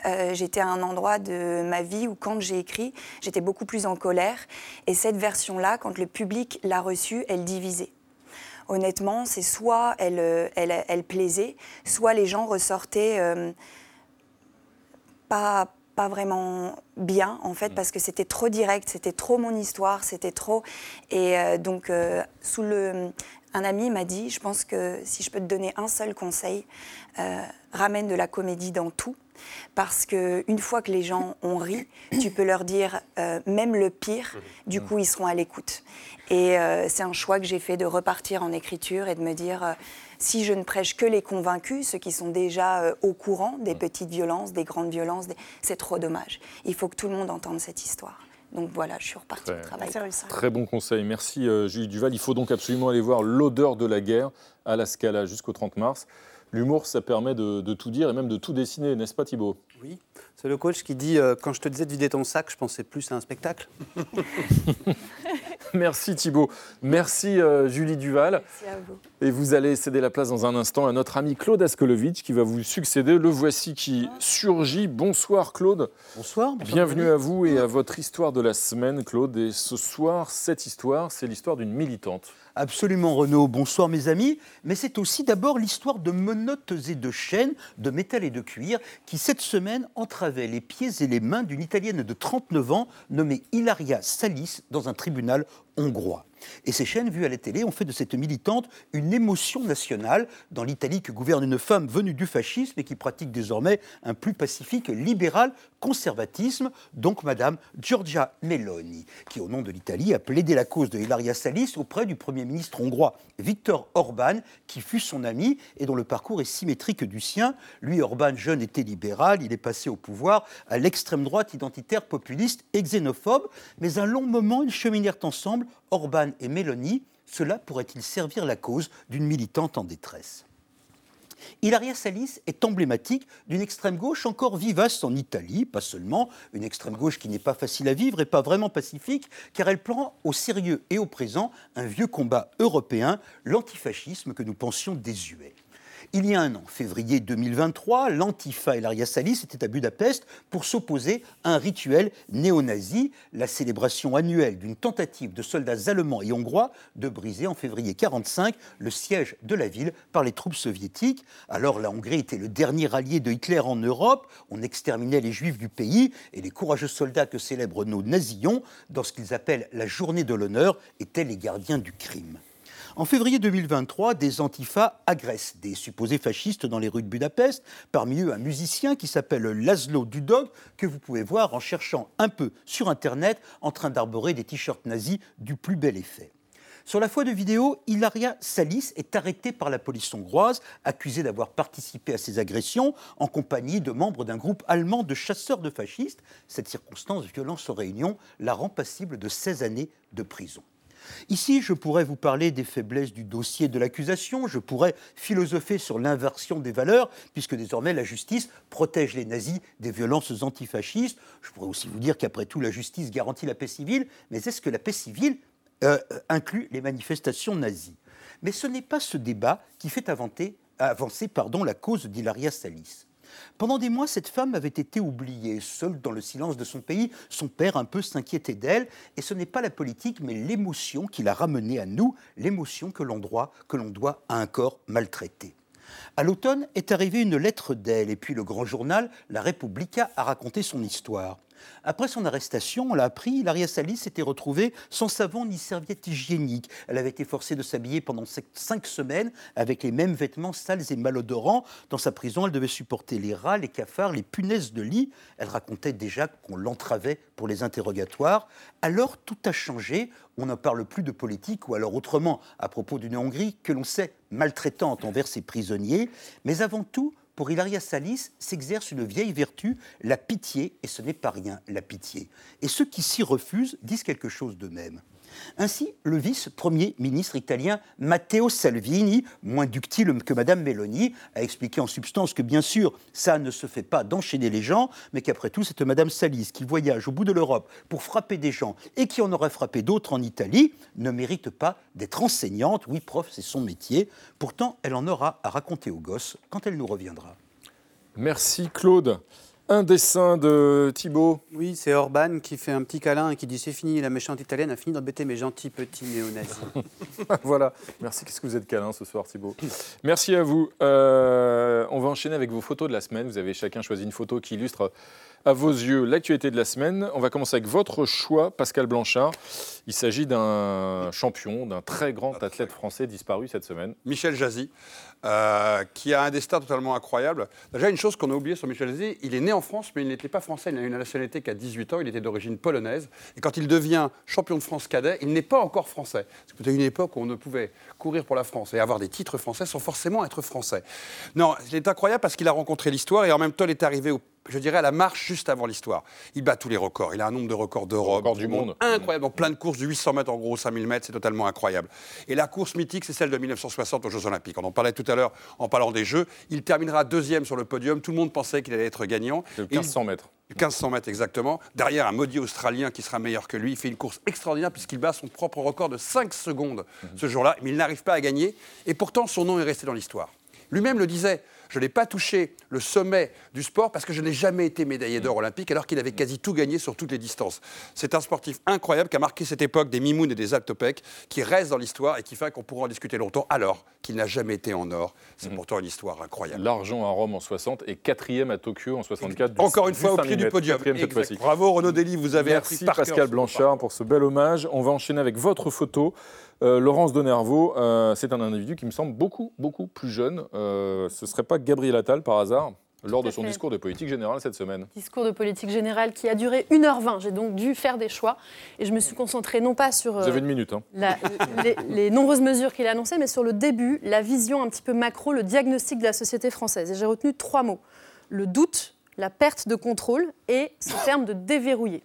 euh, j'étais à un endroit de ma vie où, quand j'ai écrit, j'étais beaucoup plus en colère. Et cette version-là, quand le public l'a reçue, elle divisait honnêtement, c'est soit elle, euh, plaisait, soit les gens ressortaient euh, pas, vraiment bien, en fait, parce que c'était trop direct, c'était trop mon histoire, c'était trop. Et donc, sous le. Un ami m'a dit Je pense que si je peux te donner un seul conseil, ramène de la comédie dans tout. Parce qu'une fois que les gens ont ri, tu peux leur dire même le pire, du coup ils seront à l'écoute. Et euh, c'est un choix que j'ai fait de repartir en écriture et de me dire, euh, si je ne prêche que les convaincus, ceux qui sont déjà euh, au courant des petites violences, des grandes violences, c'est trop dommage. Il faut que tout le monde entende cette histoire. Donc voilà, je suis repartie au travail. Très bon conseil. Merci euh, Julie Duval. Il faut donc absolument aller voir L'odeur de la guerre à la Scala jusqu'au 30 mars. L'humour, ça permet de, tout dire et même de tout dessiner, n'est-ce pas Thibault Oui, c'est le coach qui dit euh, Quand je te disais de vider ton sac, je pensais plus à un spectacle. Merci Thibault. Merci euh, Julie Duval. Merci à vous. Et vous allez céder la place dans un instant à notre ami Claude Askolovitch qui va vous succéder. Le voici qui surgit. Bonsoir Claude. Bonsoir. Bienvenue à vous et à votre histoire de la semaine Claude. Et ce soir, cette histoire, c'est l'histoire d'une militante. Absolument Renaud, bonsoir mes amis, mais c'est aussi d'abord l'histoire de menottes et de chaînes, de métal et de cuir, qui cette semaine entravaient les pieds et les mains d'une Italienne de 39 ans nommée Ilaria Salis dans un tribunal hongrois. Et ces chaînes vues à la télé ont fait de cette militante une émotion nationale dans l'Italie que gouverne une femme venue du fascisme et qui pratique désormais un plus pacifique libéral conservatisme, donc Madame Giorgia Meloni, qui au nom de l'Italie a plaidé la cause de Ilaria Salis auprès du Premier ministre hongrois Viktor Orban, qui fut son ami et dont le parcours est symétrique du sien. Lui, Orban, jeune, était libéral, il est passé au pouvoir à l'extrême droite identitaire, populiste et xénophobe, mais un long moment, ils cheminèrent ensemble, Orban et Meloni, cela pourrait-il servir la cause d'une militante en détresse? Ilaria Salis est emblématique d'une extrême gauche encore vivace en Italie, pas seulement une extrême gauche qui n'est pas facile à vivre et pas vraiment pacifique, car elle prend au sérieux et au présent un vieux combat européen, l'antifascisme que nous pensions désuet. Il y a un an, février 2023, l'Antifa et l'Aria Salis étaient à Budapest pour s'opposer à un rituel néo-nazi, la célébration annuelle d'une tentative de soldats allemands et hongrois de briser en février 1945 le siège de la ville par les troupes soviétiques. Alors la Hongrie était le dernier allié de Hitler en Europe, on exterminait les juifs du pays et les courageux soldats que célèbrent nos nazillons dans ce qu'ils appellent la journée de l'honneur étaient les gardiens du crime. En février 2023, des antifas agressent des supposés fascistes dans les rues de Budapest, parmi eux un musicien qui s'appelle Laszlo Dudog, que vous pouvez voir en cherchant un peu sur Internet en train d'arborer des t-shirts nazis du plus bel effet. Sur la foi de vidéo, Ilaria Salis est arrêtée par la police hongroise, accusée d'avoir participé à ces agressions en compagnie de membres d'un groupe allemand de chasseurs de fascistes. Cette circonstance violence en réunion la rend passible de 16 années de prison. Ici, je pourrais vous parler des faiblesses du dossier de l'accusation, je pourrais philosopher sur l'inversion des valeurs, puisque désormais la justice protège les nazis des violences antifascistes. Je pourrais aussi vous dire qu'après tout, la justice garantit la paix civile, mais est-ce que la paix civile euh, inclut les manifestations nazies? Mais ce n'est pas ce débat qui fait avancer, la cause d'Hilaria Salis. Pendant des mois, cette femme avait été oubliée, seule dans le silence de son pays. Son père un peu s'inquiétait d'elle, et ce n'est pas la politique, mais l'émotion qui l'a ramenée à nous, l'émotion que l'on doit, que l'on doit à un corps maltraité. À l'automne est arrivée une lettre d'elle, et puis le grand journal, La Repubblica, a raconté son histoire. Après son arrestation, on l'a appris, Laria Salis s'était retrouvée sans savon ni serviette hygiénique. Elle avait été forcée de s'habiller pendant cinq semaines avec les mêmes vêtements sales et malodorants. Dans sa prison, elle devait supporter les rats, les cafards, les punaises de lit. Elle racontait déjà qu'on l'entravait pour les interrogatoires. Alors tout a changé. On n'en parle plus de politique, ou alors autrement, à propos d'une Hongrie que l'on sait maltraitante envers ses prisonniers. Mais avant tout, pour Hilaria Salis s'exerce une vieille vertu, la pitié, et ce n'est pas rien, la pitié. Et ceux qui s'y refusent disent quelque chose d'eux-mêmes. Ainsi, le vice-premier ministre italien Matteo Salvini, moins ductile que Madame Meloni, a expliqué en substance que bien sûr, ça ne se fait pas d'enchaîner les gens, mais qu'après tout, c'est Madame Salis qui voyage au bout de l'Europe pour frapper des gens et qui en aurait frappé d'autres en Italie, ne mérite pas d'être enseignante. Oui, prof, c'est son métier. Pourtant, elle en aura à raconter aux gosses quand elle nous reviendra. Merci Claude. Un dessin de Thibault. Oui, c'est Orban qui fait un petit câlin et qui dit c'est fini, la méchante italienne a fini d'embêter mes gentils petits néo-nazis. voilà, merci. Qu'est-ce que vous êtes câlin ce soir, Thibault Merci à vous. Euh, on va enchaîner avec vos photos de la semaine. Vous avez chacun choisi une photo qui illustre à vos yeux l'actualité de la semaine. On va commencer avec votre choix, Pascal Blanchard. Il s'agit d'un champion, d'un très grand athlète français disparu cette semaine. Michel Jazzy, euh, qui a un destin totalement incroyable. Déjà, une chose qu'on a oubliée sur Michel Jazzy, il est né en France, mais il n'était pas français. Il a une nationalité qu'à 18 ans, il était d'origine polonaise. Et quand il devient champion de France cadet, il n'est pas encore français. C'était une époque où on ne pouvait courir pour la France et avoir des titres français sans forcément être français. Non, il est incroyable parce qu'il a rencontré l'histoire et en même temps, il est arrivé au je dirais, à la marche juste avant l'histoire. Il bat tous les records. Il a un nombre de records d'Europe. Record du monde. Incroyable. Donc plein de courses du 800 mètres, en gros, 5000 mètres, c'est totalement incroyable. Et la course mythique, c'est celle de 1960 aux Jeux Olympiques. On en parlait tout à l'heure en parlant des Jeux. Il terminera deuxième sur le podium. Tout le monde pensait qu'il allait être gagnant. Le 1500 mètres. 1500 mètres exactement. Derrière un maudit Australien qui sera meilleur que lui. Il fait une course extraordinaire puisqu'il bat son propre record de 5 secondes mhm. ce jour-là. Mais il n'arrive pas à gagner. Et pourtant, son nom est resté dans l'histoire. Lui-même le disait. Je n'ai pas touché le sommet du sport parce que je n'ai jamais été médaillé d'or olympique alors qu'il avait quasi tout gagné sur toutes les distances. C'est un sportif incroyable qui a marqué cette époque des Mimounes et des Alpes qui reste dans l'histoire et qui fait qu'on pourra en discuter longtemps alors qu'il n'a jamais été en or. C'est mhm. pourtant une histoire incroyable. L'argent à Rome en 60 et quatrième à Tokyo en 64. Encore une fois au pied du podium. Bravo Renaud Dely, vous avez Merci Pascal Blanchard pour ce bel hommage. On va enchaîner avec votre photo. Euh, Laurence Donervaux, euh, c'est un individu qui me semble beaucoup, beaucoup plus jeune. Euh, ce ne serait pas Gabriel Attal par hasard lors de son discours de politique générale cette semaine. Discours de politique générale qui a duré 1h20. J'ai donc dû faire des choix et je me suis concentrée non pas sur Vous avez une minute, hein. les, les, nombreuses mesures qu'il a annoncées, mais sur le début, la vision un petit peu macro, le diagnostic de la société française. Et j'ai retenu trois mots. Le doute, la perte de contrôle et ce terme de déverrouiller.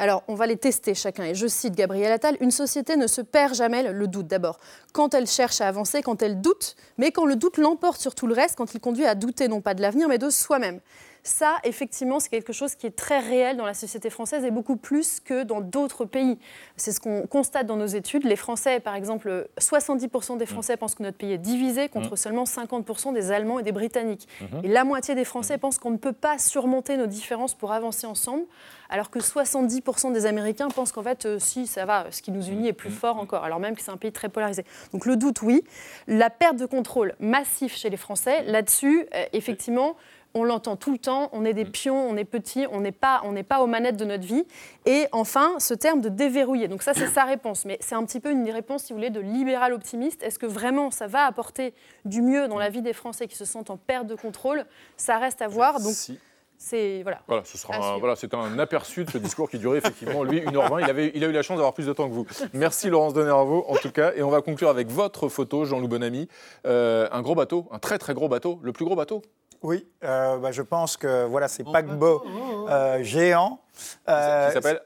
Alors, on va les tester chacun. Et je cite Gabriel Attal Une société ne se perd jamais le doute d'abord. Quand elle cherche à avancer, quand elle doute, mais quand le doute l'emporte sur tout le reste, quand il conduit à douter non pas de l'avenir, mais de soi-même. Ça, effectivement, c'est quelque chose qui est très réel dans la société française et beaucoup plus que dans d'autres pays. C'est ce qu'on constate dans nos études. Les Français, par exemple, 70% des Français pensent que notre pays est divisé contre mmh. seulement 50% des Allemands et des Britanniques. Mmh. Et la moitié des Français mmh. pensent qu'on ne peut pas surmonter nos différences pour avancer ensemble, alors que 70% des Américains pensent qu'en fait, euh, si, ça va, ce qui nous unit est plus fort encore, alors même que c'est un pays très polarisé. Donc le doute, oui. La perte de contrôle massif chez les Français, là-dessus, euh, effectivement, on l'entend tout le temps, on est des mm. pions, on est petits, on n'est pas, on pas aux manettes de notre vie. Et enfin, ce terme de déverrouiller. Donc ça, c'est sa réponse. Mais c'est un petit peu une réponse, si vous voulez, de libéral optimiste. Est-ce que vraiment ça va apporter du mieux dans la vie des Français qui se sentent en perte de contrôle? Ça reste à voir. Donc, c'est voilà. Voilà, ce sera un, voilà, c'est un aperçu de ce discours qui durait effectivement lui 1h20. Il avait, il a eu la chance d'avoir plus de temps que vous. Merci Laurence Denervaux en tout cas, et on va conclure avec votre photo, Jean-Loup Bonamy, euh, un gros bateau, un très très gros bateau, le plus gros bateau oui, euh, bah, je pense que voilà, c'est paquebot euh, géant. Euh, qui s'appelle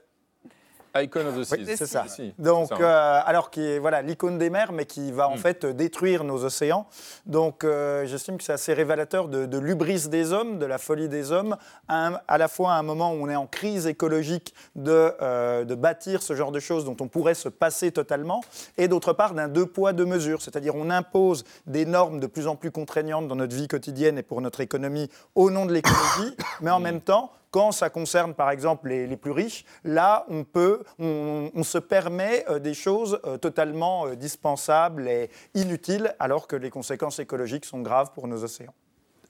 Icon of the Seas. c'est ça. Donc, euh, alors qui est voilà l'icône des mers, mais qui va en hmm. fait détruire nos océans. Donc, euh, j'estime que c'est assez révélateur de, l'ubris des hommes, de la folie des hommes, à, la fois à un moment où on est en crise écologique de, euh, de bâtir ce genre de choses dont on pourrait se passer totalement, et d'autre part d'un deux poids deux mesures, c'est-à-dire on impose des normes de plus en plus contraignantes dans notre vie quotidienne et pour notre économie au nom de l'écologie, mais en hmm. même temps quand ça concerne, par exemple, les, plus riches, là, on peut, on, se permet euh, des choses euh, totalement euh, dispensables et inutiles, alors que les conséquences écologiques sont graves pour nos océans.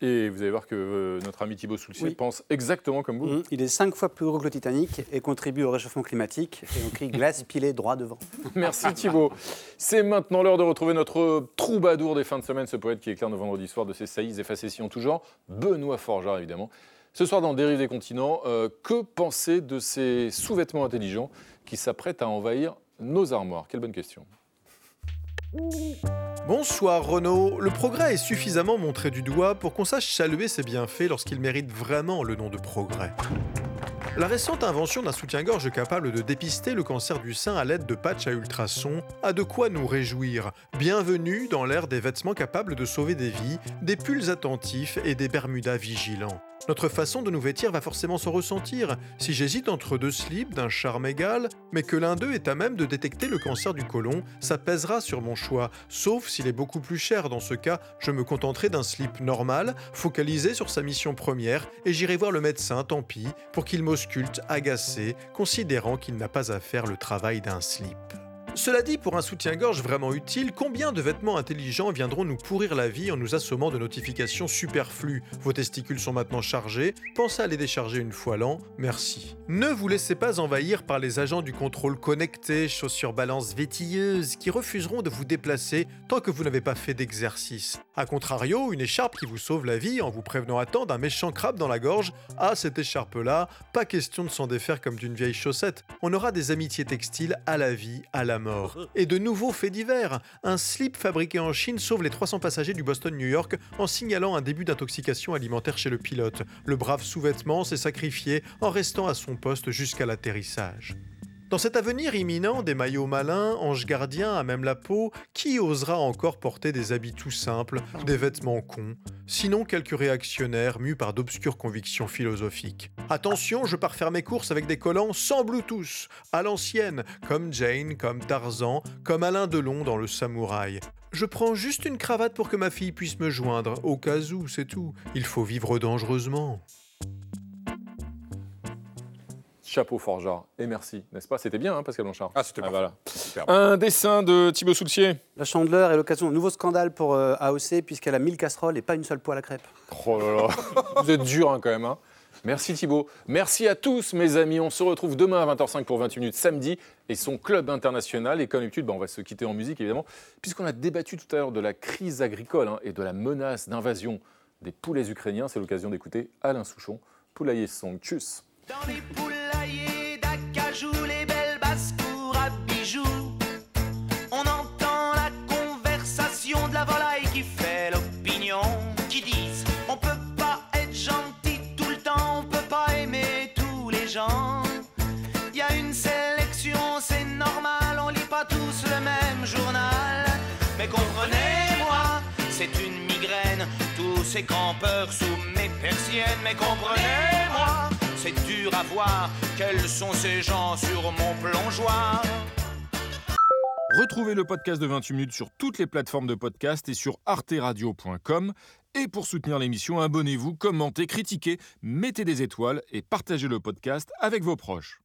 Et vous allez voir que notre ami Thibault Soulcier pense exactement comme vous. Mmh. Il est cinq fois plus gros que le Titanic et contribue au réchauffement climatique. Et on crie glace pilée droit devant. Merci Thibault. C'est maintenant l'heure de retrouver notre troubadour des fins de semaine, ce poète qui éclaire nos vendredis soirs de ses saillies et facéties en tout genre, Benoît Forgeard évidemment. Ce soir dans Dérive des continents, euh, que penser de ces sous-vêtements intelligents qui s'apprêtent à envahir nos armoires? Quelle bonne question. Bonsoir Renaud, le progrès est suffisamment montré du doigt pour qu'on sache saluer ses bienfaits lorsqu'il mérite vraiment le nom de progrès. La récente invention d'un soutien-gorge capable de dépister le cancer du sein à l'aide de patchs à ultrasons a de quoi nous réjouir. Bienvenue dans l'ère des vêtements capables de sauver des vies, des pulls attentifs et des bermudas vigilants. Notre façon de nous vêtir va forcément s'en ressentir. Si j'hésite entre deux slips d'un charme égal, mais que l'un d'eux est à même de détecter le cancer du côlon, ça pèsera sur mon choix, sauf s'il est beaucoup plus cher. Dans ce cas, je me contenterai d'un slip normal, focalisé sur sa mission première, et j'irai voir le médecin, tant pis, pour qu'il agacé, considérant qu'il n'a pas à faire le travail d'un slip. Cela dit, pour un soutien-gorge vraiment utile, combien de vêtements intelligents viendront nous pourrir la vie en nous assommant de notifications superflues? Vos testicules sont maintenant chargés, pensez à les décharger une fois l'an, merci. Ne vous laissez pas envahir par les agents du contrôle connecté, chaussures balance vétilleuses, qui refuseront de vous déplacer tant que vous n'avez pas fait d'exercice. A contrario, une écharpe qui vous sauve la vie en vous prévenant à temps d'un méchant crabe dans la gorge, ah cette écharpe-là, pas question de s'en défaire comme d'une vieille chaussette, on aura des amitiés textiles à la vie, à la Et de nouveaux faits divers. Un slip fabriqué en Chine sauve les 300 passagers du Boston-New York en signalant un début d'intoxication alimentaire chez le pilote. Le brave sous-vêtement s'est sacrifié en restant à son poste jusqu'à l'atterrissage. Dans cet avenir imminent, des maillots malins, anges gardiens à même la peau, qui osera encore porter des habits tout simples, des vêtements cons Sinon quelques réactionnaires mus par d'obscures convictions philosophiques. Attention, je pars faire mes courses avec des collants sans Bluetooth, à l'ancienne, comme Jane, comme Tarzan, comme Alain Delon dans Le Samouraï. Je prends juste une cravate pour que ma fille puisse me joindre, au cas où, c'est tout. Il faut vivre dangereusement. Chapeau forgeard. Et merci, n'est-ce pas? C'était bien, hein, Pascal Blanchard? Ah, c'était ah, voilà. Un dessin de Thibaut Soultier. La chandeleur est l'occasion d'un nouveau scandale pour euh, AOC, puisqu'elle a 1000 casseroles et pas une seule poêle à crêpes. Oh là là, vous êtes dur hein, quand même. Hein. Merci Thibaut. Merci à tous mes amis. On se retrouve demain à 20h05 pour 28 minutes samedi et son club international. Et comme d'habitude, bah, on va se quitter en musique évidemment, puisqu'on a débattu tout à l'heure de la crise agricole hein, et de la menace d'invasion des poulets ukrainiens. C'est l'occasion d'écouter Alain Souchon, Poulailler Song. Tchuss. Dans les poulaillers d'acajou, les belles basses-cours à bijoux, on entend la conversation de la volaille qui fait l'opinion, qui disent on peut pas être gentil tout le temps, on peut pas aimer tous les gens. Il y a une sélection, c'est normal, on lit pas tous le même journal. Mais comprenez-moi, c'est une migraine, tous ces campeurs sous mes persiennes, mais comprenez-moi c'est dur à voir. Quels sont ces gens sur mon plongeoir Retrouvez le podcast de 28 minutes sur toutes les plateformes de podcast et sur arteradio.com. Et pour soutenir l'émission, abonnez-vous, commentez, critiquez, mettez des étoiles et partagez le podcast avec vos proches.